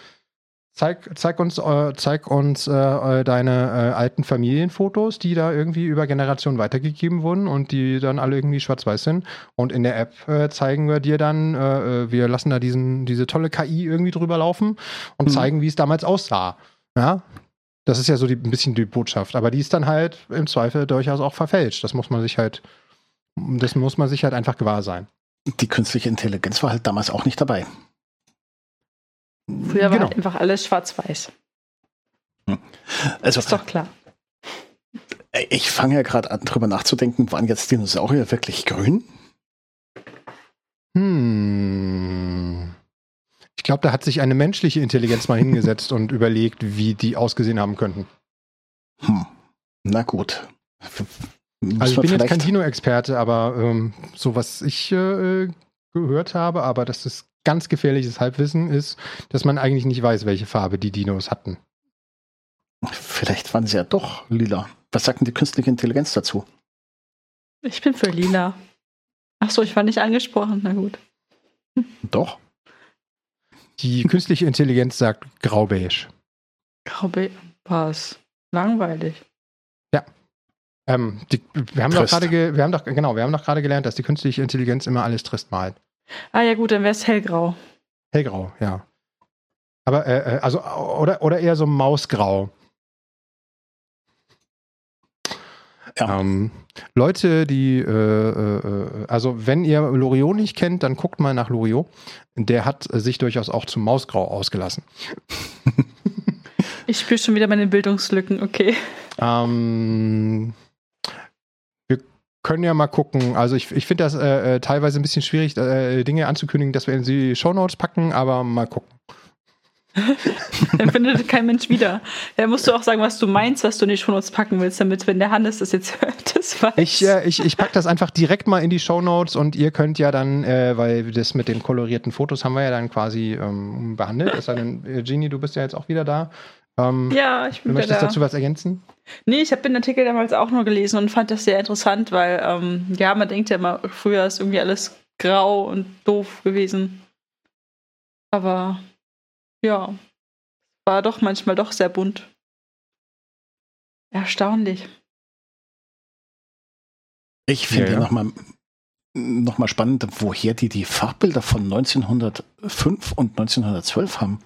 Zeig, zeig uns, äh, zeig uns äh, äh, deine äh, alten Familienfotos, die da irgendwie über Generationen weitergegeben wurden und die dann alle irgendwie schwarz-weiß sind. Und in der App äh, zeigen wir dir dann, äh, wir lassen da diesen, diese tolle KI irgendwie drüber laufen und mhm. zeigen, wie es damals aussah. Ja, das ist ja so die, ein bisschen die Botschaft. Aber die ist dann halt im Zweifel durchaus auch verfälscht. Das muss man sich halt, das muss man sich halt einfach gewahr sein. Die künstliche Intelligenz war halt damals auch nicht dabei. Früher war genau. halt einfach alles schwarz-weiß. Hm. Also, ist doch klar. Ich fange ja gerade an, drüber nachzudenken, waren jetzt Dinosaurier wirklich grün? Hm. Ich glaube, da hat sich eine menschliche Intelligenz mal hingesetzt und überlegt, wie die ausgesehen haben könnten. Hm. Na gut. also ich bin jetzt kein Dino-Experte, aber ähm, so was ich äh, gehört habe, aber das ist ganz gefährliches Halbwissen ist, dass man eigentlich nicht weiß, welche Farbe die Dinos hatten. Vielleicht waren sie ja doch lila. Was sagt denn die künstliche Intelligenz dazu? Ich bin für lila. Achso, ich war nicht angesprochen. Na gut. Doch. Die [laughs] künstliche Intelligenz sagt graubeige. Graubeige. Was? Langweilig. Ja. Ähm, die, wir haben doch gerade, wir haben doch, genau, wir haben doch gerade gelernt, dass die künstliche Intelligenz immer alles trist malt. Ah ja gut, dann wäre es hellgrau. Hellgrau, ja. Aber äh, äh, also oder oder eher so mausgrau. Ja. Ähm, Leute, die, äh, äh, also wenn ihr Loriot nicht kennt, dann guckt mal nach Loriot. Der hat sich durchaus auch zum Mausgrau ausgelassen. ich spüre schon wieder meine Bildungslücken, okay. Ähm, können ja mal gucken. Also ich, ich finde das äh, äh, teilweise ein bisschen schwierig, äh, Dinge anzukündigen, dass wir in die Shownotes packen, aber mal gucken. Dann [laughs] findet kein Mensch wieder. Da musst du auch sagen, was du meinst, was du in die Shownotes packen willst, damit, wenn der Hannes das jetzt [laughs] hört, das weiß. Ich, äh, ich, ich packe das einfach direkt mal in die Shownotes und ihr könnt ja dann, äh, weil das mit den kolorierten Fotos haben wir ja dann quasi ähm, behandelt. Sei denn, äh, Genie, du bist ja jetzt auch wieder da. Ähm, ja, ich bin Du möchtest da. dazu was ergänzen? Nee, ich habe den Artikel damals auch nur gelesen und fand das sehr interessant, weil, ähm, ja, man denkt ja immer, früher ist irgendwie alles grau und doof gewesen. Aber ja, war doch manchmal doch sehr bunt. Erstaunlich. Ich finde ja, ja. nochmal noch mal spannend, woher die die Farbbilder von 1905 und 1912 haben.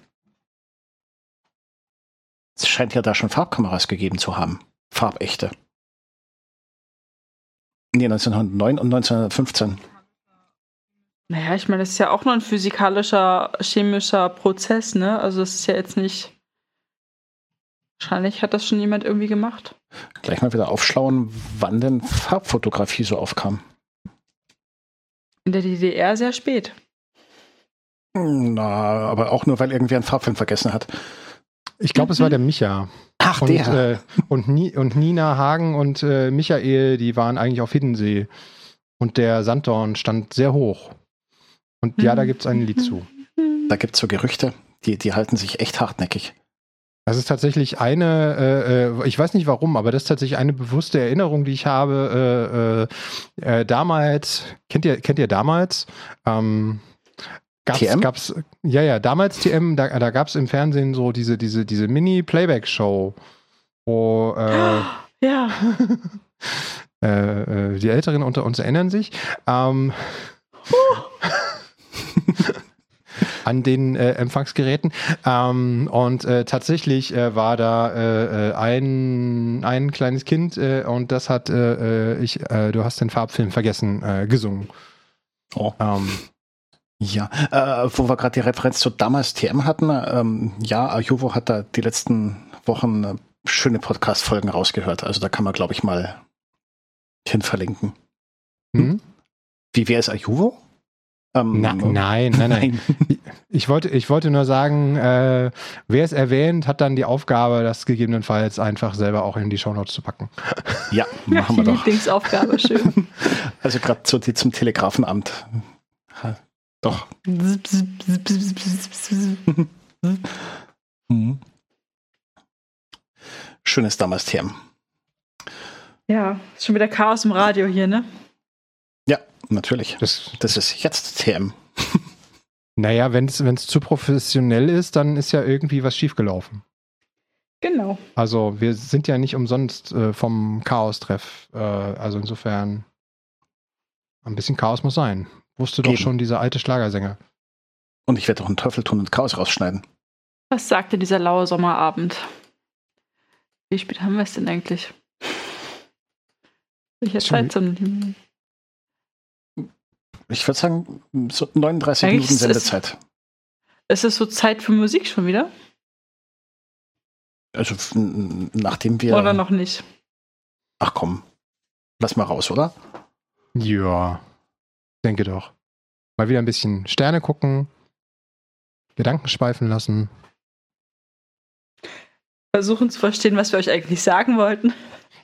Es scheint ja da schon Farbkameras gegeben zu haben. Farbechte. Nee, 1909 und 1915. Naja, ich meine, das ist ja auch nur ein physikalischer, chemischer Prozess, ne? Also es ist ja jetzt nicht. Wahrscheinlich hat das schon jemand irgendwie gemacht. Gleich mal wieder aufschlauen, wann denn Farbfotografie so aufkam. In der DDR sehr spät. Na, aber auch nur, weil irgendwer einen Farbfilm vergessen hat. Ich glaube, es war der Micha. Ach, Und, der. äh, und, Ni und Nina Hagen und äh, Michael, die waren eigentlich auf Hiddensee. Und der Sanddorn stand sehr hoch. Und ja, da gibt es ein Lied zu. Da gibt es so Gerüchte, die, die halten sich echt hartnäckig. Das ist tatsächlich eine, äh, äh, ich weiß nicht warum, aber das ist tatsächlich eine bewusste Erinnerung, die ich habe. Äh, äh, äh, damals, kennt ihr, kennt ihr damals? Ähm, gab's, TM? gab's, ja, ja, damals TM, da, da gab es im Fernsehen so diese, diese, diese Mini-Playback-Show, wo äh, [gasps] Ja. [laughs] äh, äh, die Älteren unter uns erinnern sich. Ähm, [laughs] an den äh, Empfangsgeräten. Ähm, und äh, tatsächlich war da ein, ein kleines Kind und das hat ich, du hast den Farbfilm vergessen, äh, gesungen. Oh. Ähm, Ja, äh, wo wir gerade die Referenz zu damals TM hatten, ähm, ja, Ajuvo hat da die letzten Wochen äh, schöne Podcast-Folgen rausgehört. Also da kann man, glaube ich, mal hin verlinken. hm? Wie wäre es Ajuvo? Ähm, Na, nein, nein, [laughs] nein. Ich wollte, ich wollte nur sagen, äh, wer es erwähnt, hat dann die Aufgabe, das gegebenenfalls einfach selber auch in die Shownotes zu packen. [laughs] Ja, [laughs] machen die wir doch. Lieblingsaufgabe, schön. Also gerade zu, die zum Telegrafenamt. Doch. [laughs] Mhm. Schönes damals TM. ja, ist schon wieder Chaos im Radio hier, ne? Ja, natürlich. Das, Das ist jetzt TM. [laughs] naja, wenn es zu professionell ist, dann ist ja irgendwie was schiefgelaufen. Genau. Also wir sind ja nicht umsonst äh, vom Chaos-Treff. Äh, also insofern ein bisschen Chaos muss sein. Wusste doch Eben. schon dieser alte Schlagersänger. Und ich werde auch einen Teufel tun und Chaos rausschneiden. Was sagte dieser laue Sommerabend? Wie spät haben wir es denn eigentlich? Welche Schon- Zeitzone? Ich würde sagen, so 39 Eigentlich Minuten ist- Sendezeit. Ist es so Zeit für Musik schon wieder? Also nachdem wir. Oder noch nicht? Ach komm. Lass mal raus, oder? Ja, denke doch. Mal wieder ein bisschen Sterne gucken, Gedanken schweifen lassen. Versuchen zu verstehen, was wir euch eigentlich sagen wollten.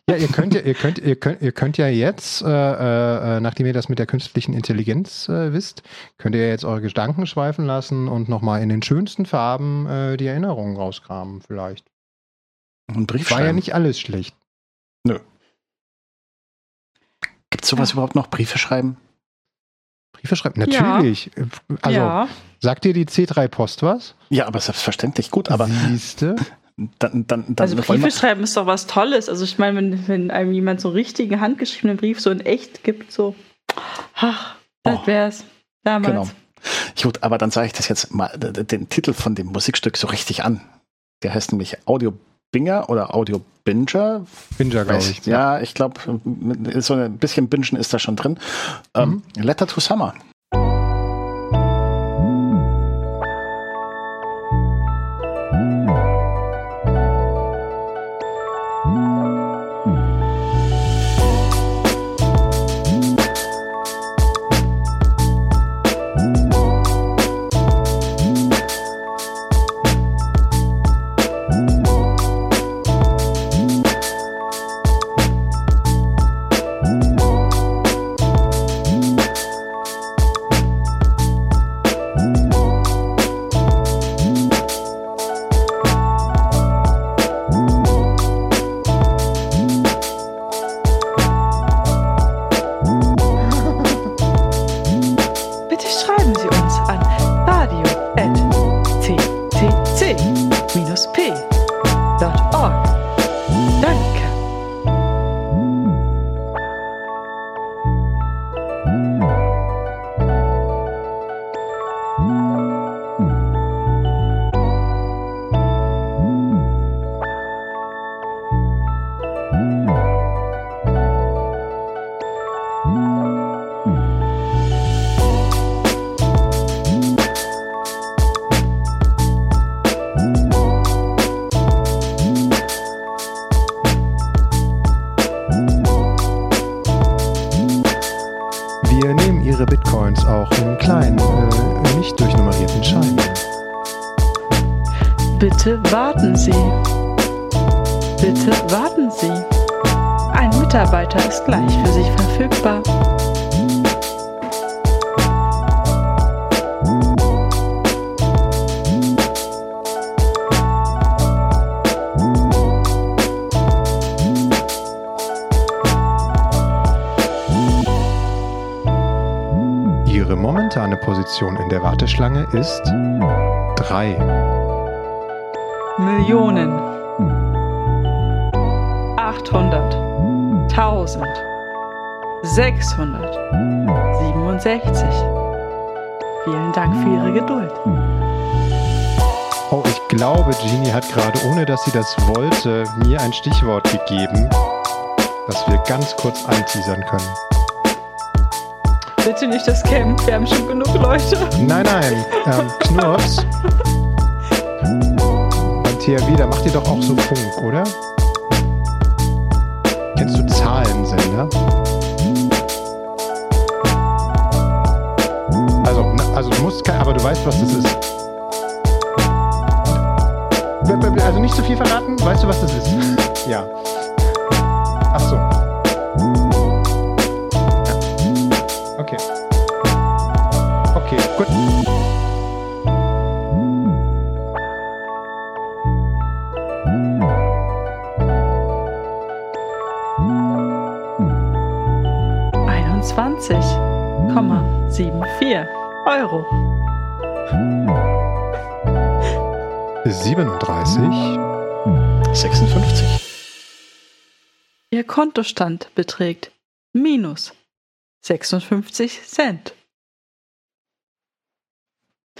Ja, ihr könnt ja, ihr könnt, ihr könnt, ihr könnt ja jetzt, äh, äh, nachdem ihr das mit der künstlichen Intelligenz äh, wisst, könnt ihr jetzt eure Gedanken schweifen lassen und nochmal in den schönsten Farben äh, die Erinnerungen rauskramen, vielleicht. Ein Brief War ja nicht alles schlecht. Gibt es sowas Ja. überhaupt noch? Briefe schreiben? Briefe schreiben, natürlich. Also, ja. sagt dir die C3 Post was? Ja, aber selbstverständlich. Gut, aber Siehste? dann, dann, dann Also Briefe schreiben ist doch was Tolles. Also ich meine, wenn, wenn einem jemand so einen richtigen handgeschriebenen Brief so in echt gibt, so, ach, das Oh. wär's. Damals. Genau. Gut, aber dann sage ich das jetzt mal, den Titel von dem Musikstück so richtig an. Der heißt nämlich Audio Binger oder Audio Binger. Binger, glaube ich. Ja, ich glaube, so ein bisschen Bingen ist da schon drin. Ähm, Letter to Summer. Mitarbeiter ist gleich für Sie verfügbar. Ihre momentane Position in der Warteschlange ist 3. Millionen. 600. 67. Vielen Dank für Ihre Geduld. Oh, ich glaube, Genie hat gerade, ohne dass sie das wollte, mir ein Stichwort gegeben, das wir ganz kurz anteasern können. Bitte nicht das Camp, wir haben schon genug Leute. Nein, nein, ähm, Knurps. Beim THW, da macht ihr doch auch so Funk, oder? Kennst du Zahlensender? Weißt, was das ist. Also nicht zu viel verraten, weißt du, was das ist? [laughs] Ja. Ach so. Ja. Okay. Okay, gut. Einundzwanzig Komma sieben vier Euro. 37. 56. Ihr Kontostand beträgt minus 56 Cent.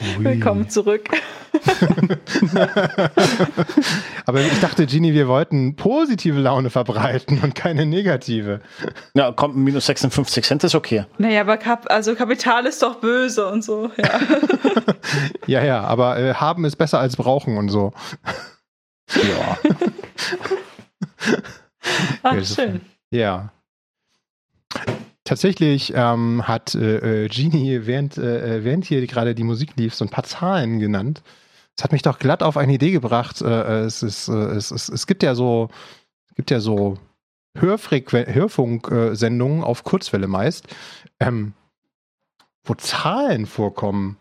Ui. Willkommen zurück. [laughs] Aber ich dachte, Genie, wir wollten positive Laune verbreiten und keine negative. Ja, kommt minus 56 Cent ist okay. Naja, aber Kap also Kapital ist doch böse und so. Ja. [laughs] Ja, ja, aber äh, haben ist besser als brauchen und so. [laughs] Ja. Ach, Ja, schön. Ja. Tatsächlich ähm, hat äh, äh, Genie, während, äh, äh, während hier gerade die Musik lief, so ein paar Zahlen genannt. Das hat mich doch glatt auf eine Idee gebracht. Äh, äh, es, ist, es, es, es gibt ja so, gibt ja so Hörfunksendungen auf Kurzwelle meist, ähm, wo Zahlen vorkommen.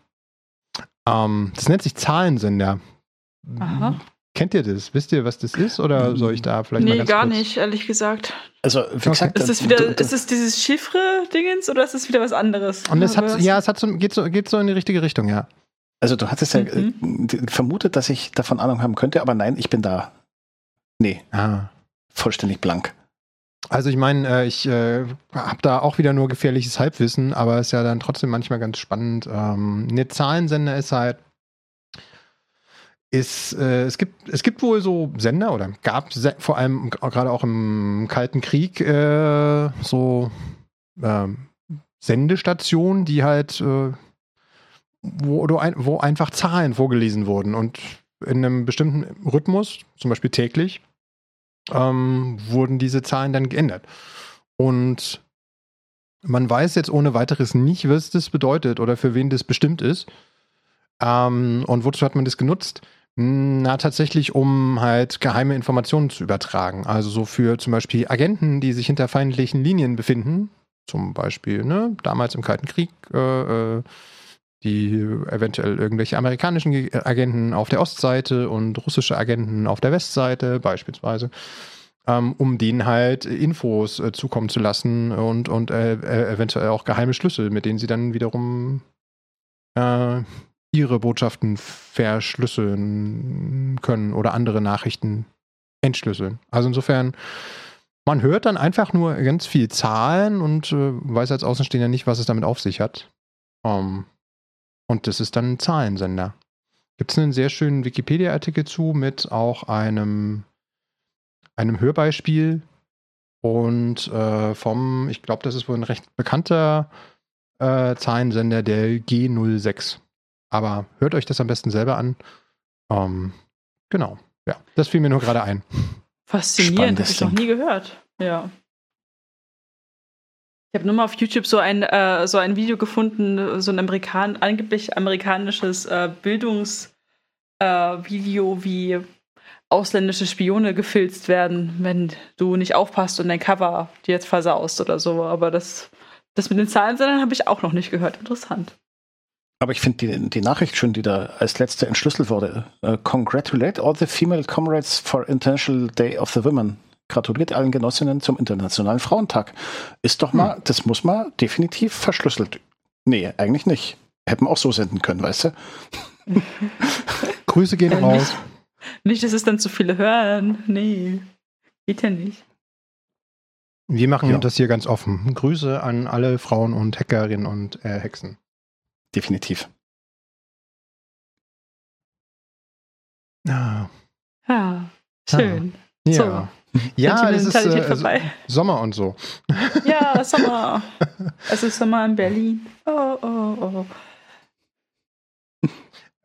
Ähm, das nennt sich Zahlensender. Aha. Kennt ihr das? Wisst ihr, was das ist? Oder soll ich da vielleicht mal Nee, ganz gar kurz nicht, ehrlich gesagt. Also, wie Okay. gesagt, Ist das wieder, ist es dieses Chiffre-Dingens oder ist es wieder was anderes? Und es hat, ja, es hat so, geht, so, geht so in die richtige Richtung, ja. also du hattest ja Mhm. äh, vermutet, dass ich davon Ahnung haben könnte, aber nein, ich bin da. Nee, Ah. vollständig blank. Also ich meine, äh, ich äh, habe da auch wieder nur gefährliches Halbwissen, aber ist ja dann trotzdem manchmal ganz spannend. Ähm, eine Zahlensender ist halt, ist, äh, es gibt, es gibt wohl so Sender oder gab vor allem gerade auch im Kalten Krieg äh, so ähm, Sendestationen, die halt, äh, wo, wo einfach Zahlen vorgelesen wurden und in einem bestimmten Rhythmus, zum Beispiel täglich, ähm, wurden diese Zahlen dann geändert. Und man weiß jetzt ohne weiteres nicht, was das bedeutet oder für wen das bestimmt ist. Ähm, und wozu hat man das genutzt? Na, tatsächlich, um halt geheime Informationen zu übertragen. Also so für zum Beispiel Agenten, die sich hinter feindlichen Linien befinden. Zum Beispiel, ne, damals im Kalten Krieg, äh, äh, die eventuell irgendwelche amerikanischen Ge- Agenten auf der Ostseite und russische Agenten auf der Westseite beispielsweise, ähm, um denen halt Infos äh, zukommen zu lassen und, und äh, äh, eventuell auch geheime Schlüssel, mit denen sie dann wiederum äh, ihre Botschaften verschlüsseln können oder andere Nachrichten entschlüsseln. Also insofern, man hört dann einfach nur ganz viel Zahlen und äh, weiß als Außenstehender nicht, was es damit auf sich hat. Ähm, und das ist dann ein Zahlensender. Gibt es einen sehr schönen Wikipedia-Artikel zu mit auch einem, einem Hörbeispiel und äh, vom, ich glaube, das ist wohl ein recht bekannter äh, Zahlensender, der G06. Aber hört euch das am besten selber an. Ähm, genau. Ja, das fiel mir nur gerade ein. Faszinierend, habe ich noch nie gehört. Ja. Ich habe nur mal auf YouTube so ein, äh, so ein Video gefunden, so ein Amerikan angeblich amerikanisches äh, Bildungsvideo, äh, wie ausländische Spione gefilzt werden, wenn du nicht aufpasst und dein Cover dir jetzt versaust oder so. Aber das, das mit den Zahlen habe ich auch noch nicht gehört. Interessant. Aber ich finde die, die Nachricht schön, die da als letzte entschlüsselt wurde. Uh, congratulate all the female comrades for International Day of the Women gratuliert allen Genossinnen zum Internationalen Frauentag. Ist doch mal, hm. das muss man definitiv verschlüsselt. Nee, eigentlich nicht. Hätten wir auch so senden können, weißt du? [laughs] Grüße gehen raus. Nicht, nicht, dass es dann zu viele hören. Nee, geht ja nicht. Wir machen ja. das hier ganz offen. Grüße an alle Frauen und Hackerinnen und äh, Hexen. Definitiv. Ah. Ja, schön. Ah. Ja. So. Ja, es ist äh, Sommer und so. Ja, Sommer. [laughs] es ist Sommer in Berlin. Oh, oh, oh.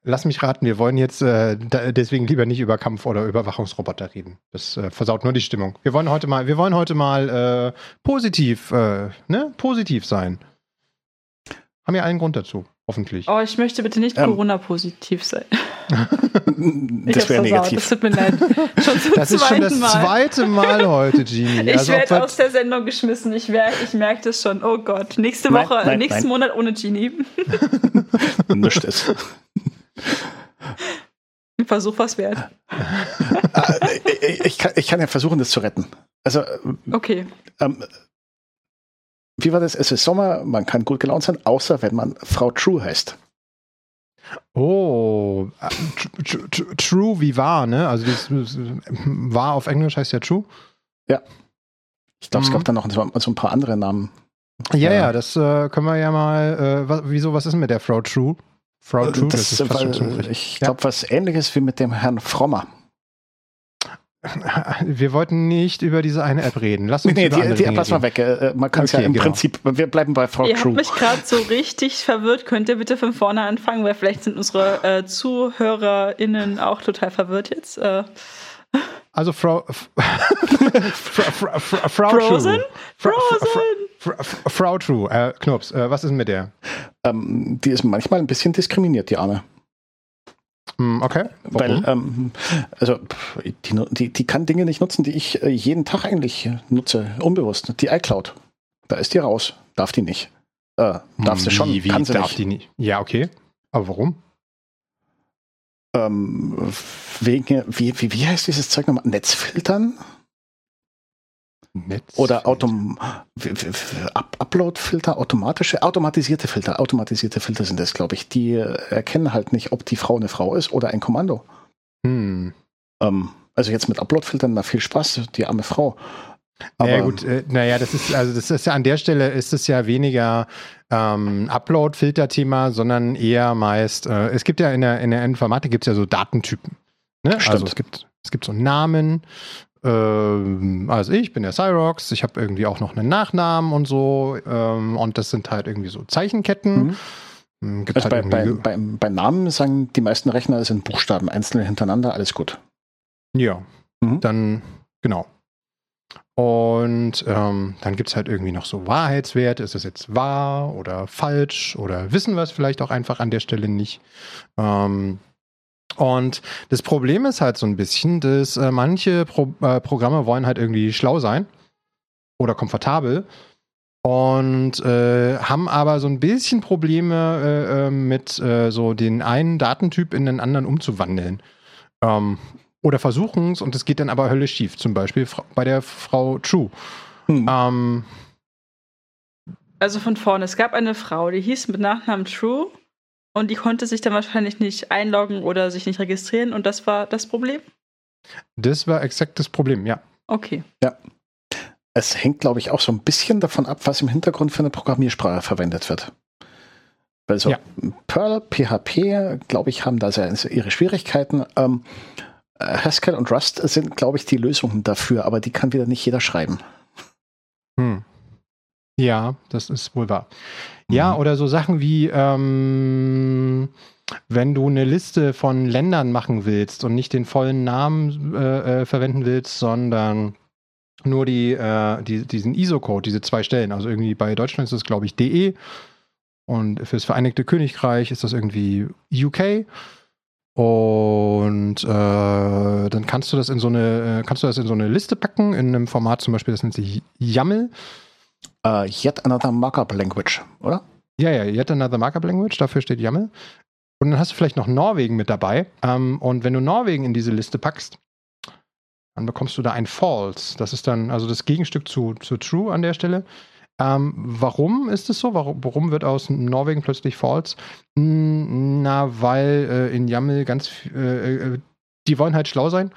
Lass mich raten, wir wollen jetzt äh, deswegen lieber nicht über Kampf- oder Überwachungsroboter reden. Das äh, versaut nur die Stimmung. Wir wollen heute mal, wir wollen heute mal äh, positiv, äh, ne, positiv sein. Haben wir einen Grund dazu, hoffentlich. Oh, ich möchte bitte nicht ähm. Corona-positiv sein. [laughs] das wäre negativ. Das tut mir leid. Das ist schon das Mal. zweite Mal heute, Genie. ich also werde aus der Sendung geschmissen. Ich, ich merke das schon. Oh Gott. Nächste Woche, nein, nein, nächsten nein. Monat ohne Genie. [laughs] [laughs] Nischt es. Ein Versuch was wert. Ah, ich, kann, ich kann ja versuchen, das zu retten. Also, okay. Ähm, wie war das? Es ist Sommer, man kann gut gelaunt sein, außer wenn man Frau True heißt. Oh, äh, true wie wahr, ne? Also das, wahr auf Englisch heißt ja true. Ja. Ich glaube, es gab mhm. dann noch so ein paar andere Namen. Ja, ja, das äh, können wir ja mal. Äh, wieso, was ist mit der Frau True? Frau True, das, ist weil, Ich glaube, was ähnliches wie mit dem Herrn Frommer. [laughs] Wir wollten nicht über diese eine App reden. Lass uns nee, über die, die App lass mal weg. Äh, man kann es okay, ja im genau. Prinzip, wir bleiben bei Frau Ihr True. Ihr habt mich gerade so richtig verwirrt. Könnt ihr bitte von vorne anfangen, weil vielleicht sind unsere äh, ZuhörerInnen auch total verwirrt jetzt. Äh. Also Frau [laughs] Frau, Frau Frozen? True. Frozen! Frau True, äh, Knops, äh, was ist mit der? Ähm, die ist manchmal ein bisschen diskriminiert, die Arme. Hm, okay. Warum? Weil, ähm, also, die, die, die, kann Dinge nicht nutzen, die ich äh, jeden Tag eigentlich nutze, unbewusst. Die iCloud. Da ist die raus. Darf die nicht. Äh, darf sie schon. Wie, kann sie darf nicht. die nicht? Ja, okay. Aber warum? Ähm, wegen, wie, wie, wie heißt dieses Zeug nochmal? Netzfiltern? Netz Oder Autom Upload-Filter, automatische, automatisierte Filter. Automatisierte Filter sind das, glaube ich. Die erkennen halt nicht, ob die Frau eine Frau ist oder ein Kommando. Hm. Ähm, also jetzt mit Upload-Filtern, na viel Spaß, die arme Frau. Aber ja gut, äh, naja, das ist, also das ist ja an der Stelle ist es ja weniger ähm, Upload-Filter-Thema, sondern eher meist, äh, es gibt ja in der, in der Informatik gibt es ja so Datentypen. Ne? Also es gibt, es gibt so Namen, ähm, also ich bin der Cyrox, ich habe irgendwie auch noch einen Nachnamen und so. Ähm, und das sind halt irgendwie so Zeichenketten. Mhm. Hm, also halt bei, bei, bei, bei, Namen sagen die meisten Rechner, es sind Buchstaben einzeln hintereinander, alles gut. Ja, mhm. dann genau. Und ähm, dann gibt es halt irgendwie noch so Wahrheitswerte. Ist es jetzt wahr oder falsch oder wissen wir es vielleicht auch einfach an der Stelle nicht? Ähm, und das Problem ist halt so ein bisschen, dass äh, manche Pro äh, Programme wollen halt irgendwie schlau sein oder komfortabel und äh, haben aber so ein bisschen Probleme äh, äh, mit äh, so den einen Datentyp in den anderen umzuwandeln. Ähm, oder versuchen es und es geht dann aber höllisch schief. Zum Beispiel bei der Frau True. Hm. Ähm, also von vorne. Es gab eine Frau, die hieß mit Nachnamen True und die konnte sich dann wahrscheinlich nicht einloggen oder sich nicht registrieren und das war das Problem? Das war exakt das Problem, ja. Okay. Ja. Es hängt, glaube ich, auch so ein bisschen davon ab, was im Hintergrund für eine Programmiersprache verwendet wird. Weil so ja. Perl, PHP, glaube ich, haben da sehr ihre Schwierigkeiten. Ähm, Haskell und Rust sind, glaube ich, die Lösungen dafür, aber die kann wieder nicht jeder schreiben. Hm. Ja, das ist wohl wahr. Ja, mhm. oder so Sachen wie, ähm, wenn du eine Liste von Ländern machen willst und nicht den vollen Namen äh, äh, verwenden willst, sondern nur die, äh, die, diesen ISO-Code, diese zwei Stellen. Also irgendwie bei Deutschland ist das, glaube ich, DE und fürs Vereinigte Königreich ist das irgendwie UK. Und äh, dann kannst du das in so eine, äh, kannst du das in so eine Liste packen, in einem Format zum Beispiel, das nennt sich YAML. Uh, yet another markup language, oder? Ja, ja, yet another markup language, dafür steht YAML. Und dann hast du vielleicht noch Norwegen mit dabei. Ähm, und wenn du Norwegen in diese Liste packst, dann bekommst du da ein False. Das ist dann also das Gegenstück zu, zu True an der Stelle. Ähm, warum ist es so? Warum, warum, wird aus Norwegen plötzlich False? Na, weil äh, in YAML ganz, äh, äh, die wollen halt schlau sein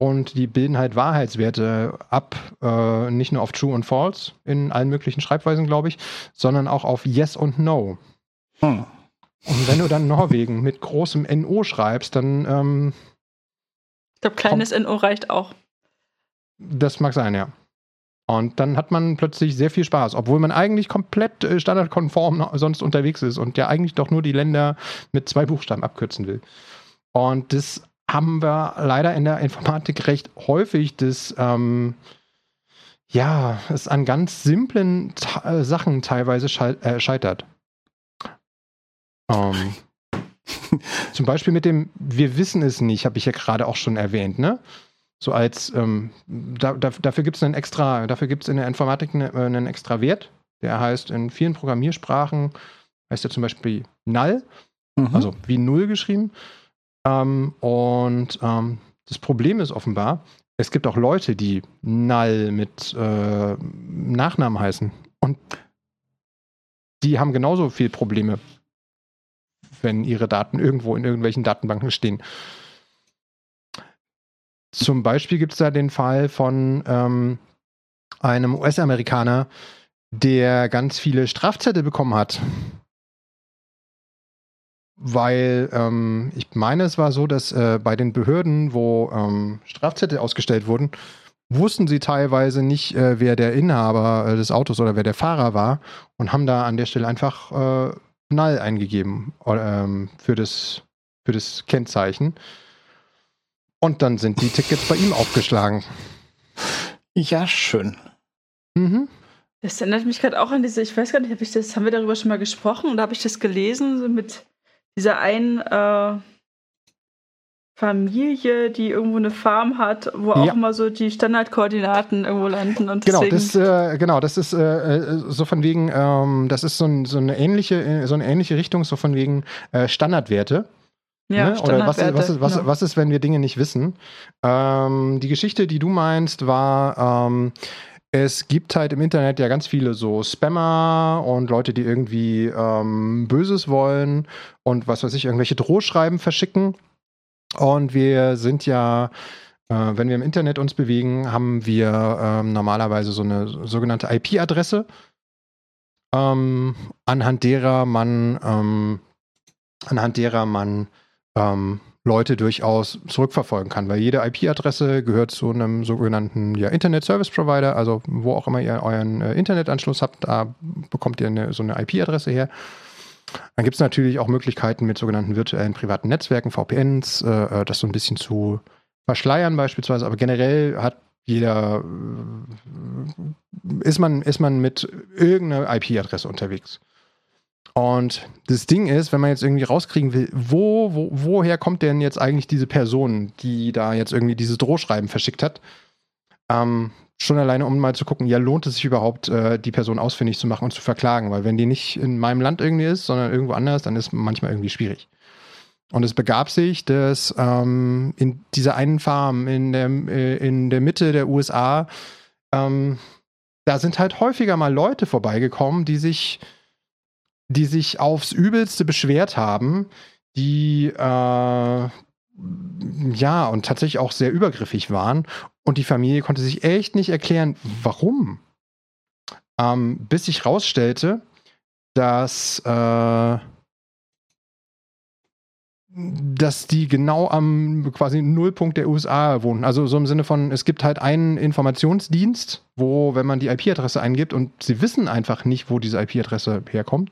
und die bilden halt Wahrheitswerte ab, äh, nicht nur auf True und False in allen möglichen Schreibweisen, glaube ich, sondern auch auf Yes und No. Hm. Und wenn du dann Norwegen mit großem NO schreibst, dann. Ähm, ich glaube, kleines NO reicht auch. Das mag sein, ja. Und dann hat man plötzlich sehr viel Spaß, obwohl man eigentlich komplett äh, standardkonform sonst unterwegs ist und ja eigentlich doch nur die Länder mit zwei Buchstaben abkürzen will. Und das haben wir leider in der Informatik recht häufig, dass ähm, ja, es an ganz simplen äh, Sachen teilweise äh, scheitert. Ähm, [laughs] zum Beispiel mit dem Wir wissen es nicht, habe ich ja gerade auch schon erwähnt, ne? so als ähm, da, da, dafür gibt es einen extra, dafür gibt es in der Informatik eine, äh, einen extra Wert. Der heißt in vielen Programmiersprachen heißt er zum Beispiel null, mhm. also wie null geschrieben. Ähm, und ähm, das Problem ist offenbar, es gibt auch Leute, die null mit äh, Nachnamen heißen. Und die haben genauso viel Probleme, wenn ihre Daten irgendwo in irgendwelchen Datenbanken stehen. Zum Beispiel gibt es da den Fall von ähm, einem US-Amerikaner, der ganz viele Strafzettel bekommen hat. Weil ähm, ich meine, es war so, dass äh, bei den Behörden, wo ähm, Strafzettel ausgestellt wurden, wussten sie teilweise nicht, äh, wer der Inhaber äh, des Autos oder wer der Fahrer war und haben da an der Stelle einfach äh, Null eingegeben ähm, für, das, für das Kennzeichen. Und dann sind die Tickets bei ihm aufgeschlagen. Ja, schön. Mhm. Das erinnert mich gerade auch an diese, ich weiß gar nicht, hab ich das, haben wir darüber schon mal gesprochen oder habe ich das gelesen, so mit dieser einen äh, Familie, die irgendwo eine Farm hat, wo auch immer so die Standardkoordinaten irgendwo landen. Und genau, das, äh, genau, das ist äh, äh, so von wegen, ähm, das ist so, ein, so, eine ähnliche, so eine ähnliche Richtung, so von wegen äh, Standardwerte. Ja, ne? Oder was, was, ist, was, genau. was ist, wenn wir Dinge nicht wissen? Ähm, die Geschichte, die du meinst, war, ähm, es gibt halt im Internet ja ganz viele so Spammer und Leute, die irgendwie ähm, Böses wollen und was weiß ich, irgendwelche Drohschreiben verschicken. Und wir sind ja, äh, wenn wir im Internet uns bewegen, haben wir ähm, normalerweise so eine sogenannte IP-Adresse, ähm, anhand derer man, ähm, anhand derer man ähm, Leute durchaus zurückverfolgen kann, weil jede IP-Adresse gehört zu einem sogenannten ja, Internet Service Provider, also wo auch immer ihr euren äh, Internetanschluss habt, da bekommt ihr eine, so eine IP-Adresse her. Dann gibt es natürlich auch Möglichkeiten mit sogenannten virtuellen privaten Netzwerken, VPNs, äh, äh, das so ein bisschen zu verschleiern beispielsweise, aber generell hat jeder, äh, ist man, ist man mit irgendeiner IP-Adresse unterwegs. Und das Ding ist, wenn man jetzt irgendwie rauskriegen will, wo, wo, woher kommt denn jetzt eigentlich diese Person, die da jetzt irgendwie dieses Drohschreiben verschickt hat, ähm, schon alleine, um mal zu gucken, ja, lohnt es sich überhaupt, äh, die Person ausfindig zu machen und zu verklagen? Weil wenn die nicht in meinem Land irgendwie ist, sondern irgendwo anders, dann ist manchmal irgendwie schwierig. Und es begab sich, dass ähm, in dieser einen Farm in der, äh, in der Mitte der USA, ähm, da sind halt häufiger mal Leute vorbeigekommen, die sich die sich aufs Übelste beschwert haben, die äh, ja und tatsächlich auch sehr übergriffig waren. Und die Familie konnte sich echt nicht erklären, warum. Ähm, bis sich rausstellte, dass, äh, dass die genau am quasi Nullpunkt der USA wohnen. Also so im Sinne von, es gibt halt einen Informationsdienst, wo, wenn man die IP-Adresse eingibt und sie wissen einfach nicht, wo diese IP-Adresse herkommt,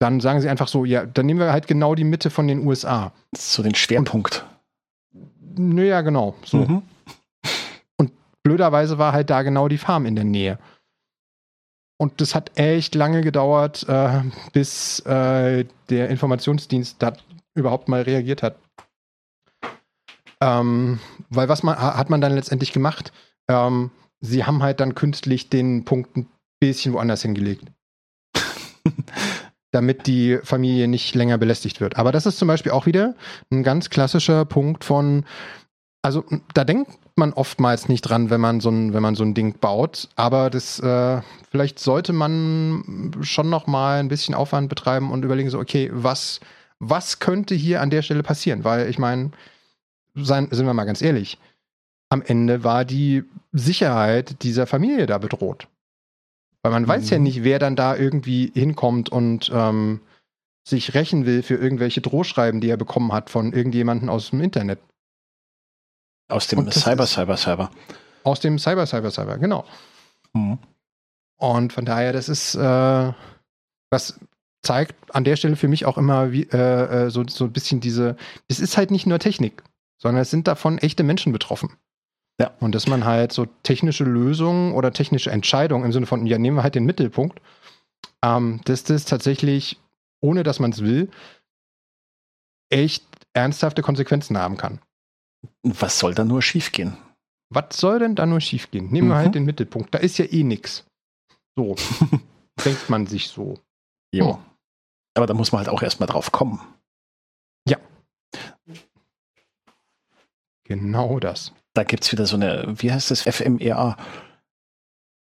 dann sagen sie einfach so, ja, dann nehmen wir halt genau die Mitte von den USA. So den Schwerpunkt. Naja, genau. So. Mhm. Und blöderweise war halt da genau die Farm in der Nähe. Und das hat echt lange gedauert, äh, bis äh, der Informationsdienst da überhaupt mal reagiert hat. Ähm, weil was man, hat man dann letztendlich gemacht? Ähm, sie haben halt dann künstlich den Punkt ein bisschen woanders hingelegt. [laughs] damit die Familie nicht länger belästigt wird. Aber das ist zum Beispiel auch wieder ein ganz klassischer Punkt von, also da denkt man oftmals nicht dran, wenn man so ein, wenn man so ein Ding baut. Aber das, äh, vielleicht sollte man schon noch mal ein bisschen Aufwand betreiben und überlegen so, okay, was, was könnte hier an der Stelle passieren? Weil ich meine, sind wir mal ganz ehrlich, am Ende war die Sicherheit dieser Familie da bedroht. Weil man mhm. weiß ja mhm. nicht, wer dann da irgendwie hinkommt und ähm, sich rächen will für irgendwelche Drohschreiben, die er bekommen hat von irgendjemandem aus dem Internet. Aus dem Cyber, Cyber, Cyber. Aus dem Cyber, Cyber, Cyber, genau. Mhm. Und von daher, das ist, äh, was zeigt an der Stelle für mich auch immer wie, äh, äh, so, so ein bisschen diese, es ist halt nicht nur Technik, sondern es sind davon echte Menschen betroffen. Ja. Und dass man halt so technische Lösungen oder technische Entscheidungen im Sinne von, ja, nehmen wir halt den Mittelpunkt, ähm, dass das tatsächlich, ohne dass man es will, echt ernsthafte Konsequenzen haben kann. Was soll da nur schiefgehen? Was soll denn da nur schiefgehen? Nehmen wir halt mhm. den Mittelpunkt. Da ist ja eh nichts. So. [laughs] denkt man sich so. Jo. Hm. Aber da muss man halt auch erstmal drauf kommen. Ja. Genau das. Da gibt es wieder so eine, wie heißt das, FMEA?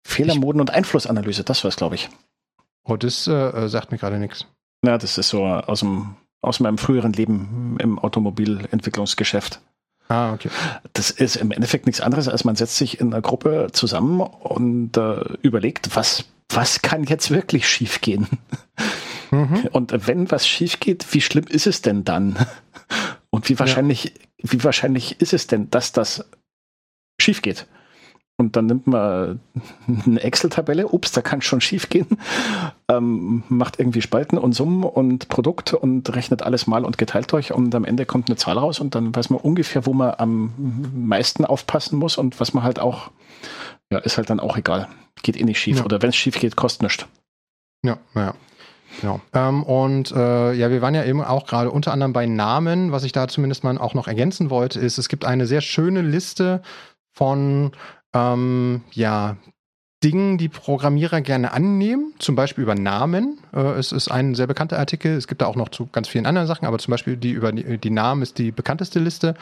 Fehlermoden und Einflussanalyse, das war es, glaube ich. Oh, das äh, äh sagt mir gerade nichts. Ja, das ist so aus, dem, aus meinem früheren Leben im Automobilentwicklungsgeschäft. Ah, okay. Das ist im Endeffekt nichts anderes, als man setzt sich in einer Gruppe zusammen und äh, überlegt, was, was kann jetzt wirklich schiefgehen? Mhm. Und wenn was schief geht, wie schlimm ist es denn dann? Und wie wahrscheinlich, ja. wie wahrscheinlich ist es denn, dass das schief geht? Und dann nimmt man eine Excel-Tabelle, ups, da kann schon schief gehen, ähm, macht irgendwie Spalten und Summen und Produkt und rechnet alles mal und geteilt durch und am Ende kommt eine Zahl raus und dann weiß man ungefähr, wo man am meisten aufpassen muss und was man halt auch, ja, ist halt dann auch egal. Geht eh nicht schief. Ja. Oder wenn es schief geht, kostet nichts. Ja, naja. Genau. Ähm, und äh, ja, wir waren ja eben auch gerade unter anderem bei Namen. Was ich da zumindest mal auch noch ergänzen wollte, ist, es gibt eine sehr schöne Liste von ähm, ja, Dingen, die Programmierer gerne annehmen, zum Beispiel über Namen. Äh, es ist ein sehr bekannter Artikel. Es gibt da auch noch zu ganz vielen anderen Sachen, aber zum Beispiel die über die, Namen ist die bekannteste Liste,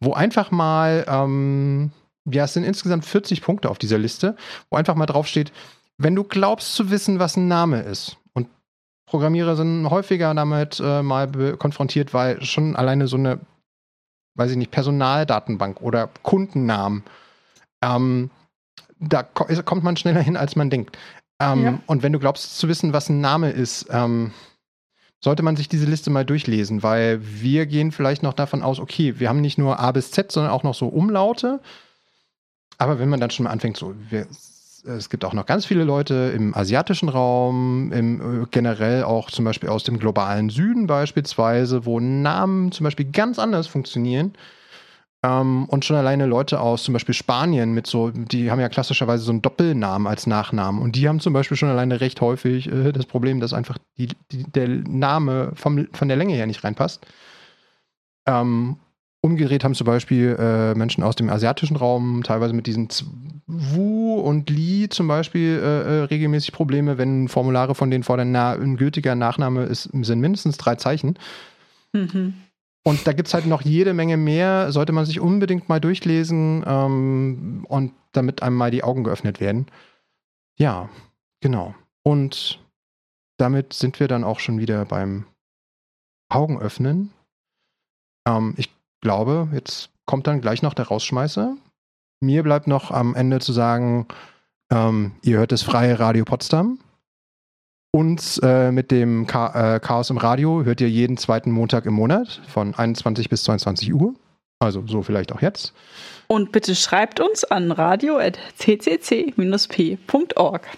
wo einfach mal, ähm, ja, es sind insgesamt 40 Punkte auf dieser Liste, wo einfach mal draufsteht, wenn du glaubst zu wissen, was ein Name ist, und Programmierer sind häufiger damit äh, mal konfrontiert, weil schon alleine so eine, weiß ich nicht, Personaldatenbank oder Kundennamen ähm, da kommt man schneller hin, als man denkt. Ähm, ja. Und wenn du glaubst zu wissen, was ein Name ist, ähm, sollte man sich diese Liste mal durchlesen, weil wir gehen vielleicht noch davon aus, okay, wir haben nicht nur A bis Z, sondern auch noch so Umlaute. Aber wenn man dann schon mal anfängt, so, wir, es gibt auch noch ganz viele Leute im asiatischen Raum, im, äh, generell auch zum Beispiel aus dem globalen Süden beispielsweise, wo Namen zum Beispiel ganz anders funktionieren. Ähm, und schon alleine Leute aus zum Beispiel Spanien mit so, die haben ja klassischerweise so einen Doppelnamen als Nachnamen. Und die haben zum Beispiel schon alleine recht häufig äh, das Problem, dass einfach die, die, der Name vom, von der Länge her nicht reinpasst. Ähm, umgedreht haben zum Beispiel äh, Menschen aus dem asiatischen Raum teilweise mit diesen Wu und Li zum Beispiel äh, äh, regelmäßig Probleme, wenn Formulare von denen fordern, na, ein gültiger Nachname ist, sind mindestens drei Zeichen. Mhm. Und da gibt es halt noch jede Menge mehr, sollte man sich unbedingt mal durchlesen ähm, und damit einem mal die Augen geöffnet werden. Ja, genau. Und damit sind wir dann auch schon wieder beim Augenöffnen. Ähm, ich glaube, jetzt kommt dann gleich noch der Rausschmeißer. Mir bleibt noch am Ende zu sagen, ähm, ihr hört das freie Radio Potsdam. Uns äh, mit dem Cha äh, Chaos im Radio hört ihr jeden zweiten Montag im Monat von 21 bis 22 Uhr. Also so vielleicht auch jetzt. Und bitte schreibt uns an radio.ccc-p.org.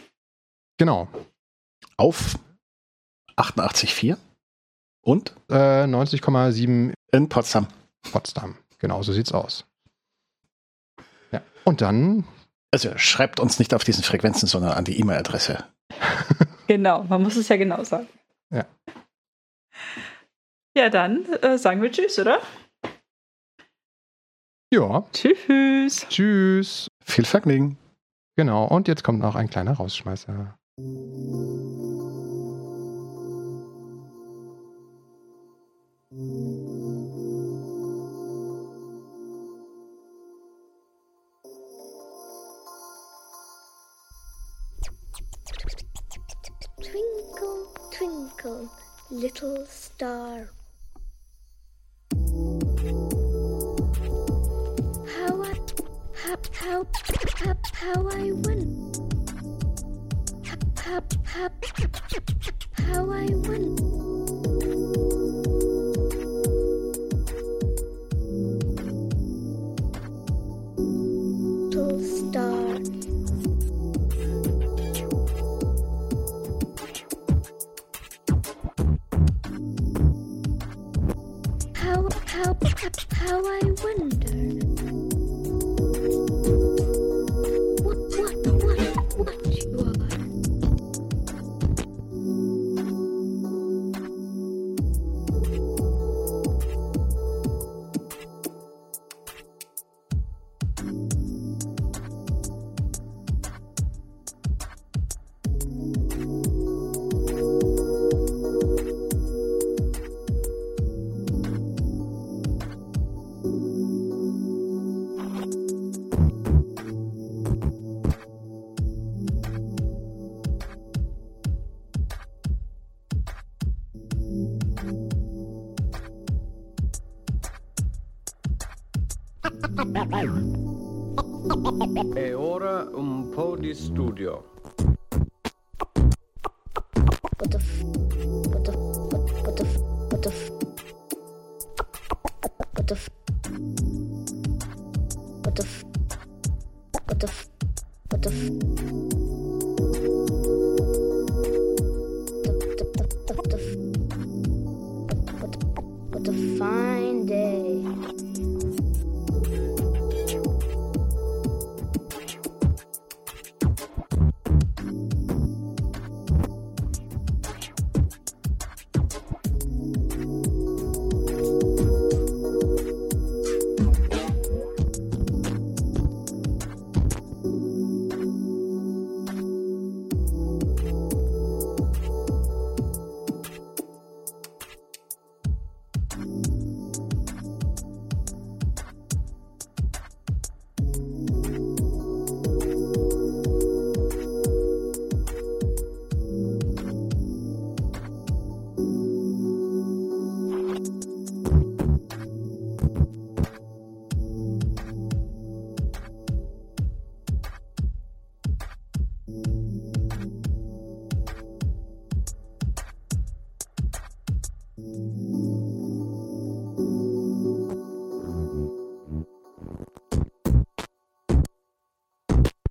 Genau. Auf 88,4 und? Äh, 90,7 in Potsdam. Potsdam. Genau, so sieht's aus. Ja. Und dann. Also schreibt uns nicht auf diesen Frequenzen, sondern an die E-Mail-Adresse. [laughs] genau, man muss es ja genau sagen. Ja. Ja, dann äh, sagen wir Tschüss, oder? Ja. Tschüss. Tschüss. Viel Vergnügen. Genau. Und jetzt kommt noch ein kleiner Rausschmeißer. Twinkle, twinkle, little star. How I, how, how, how, how I win. How, how, how how I win. How I wonder. E ora un po' di studio.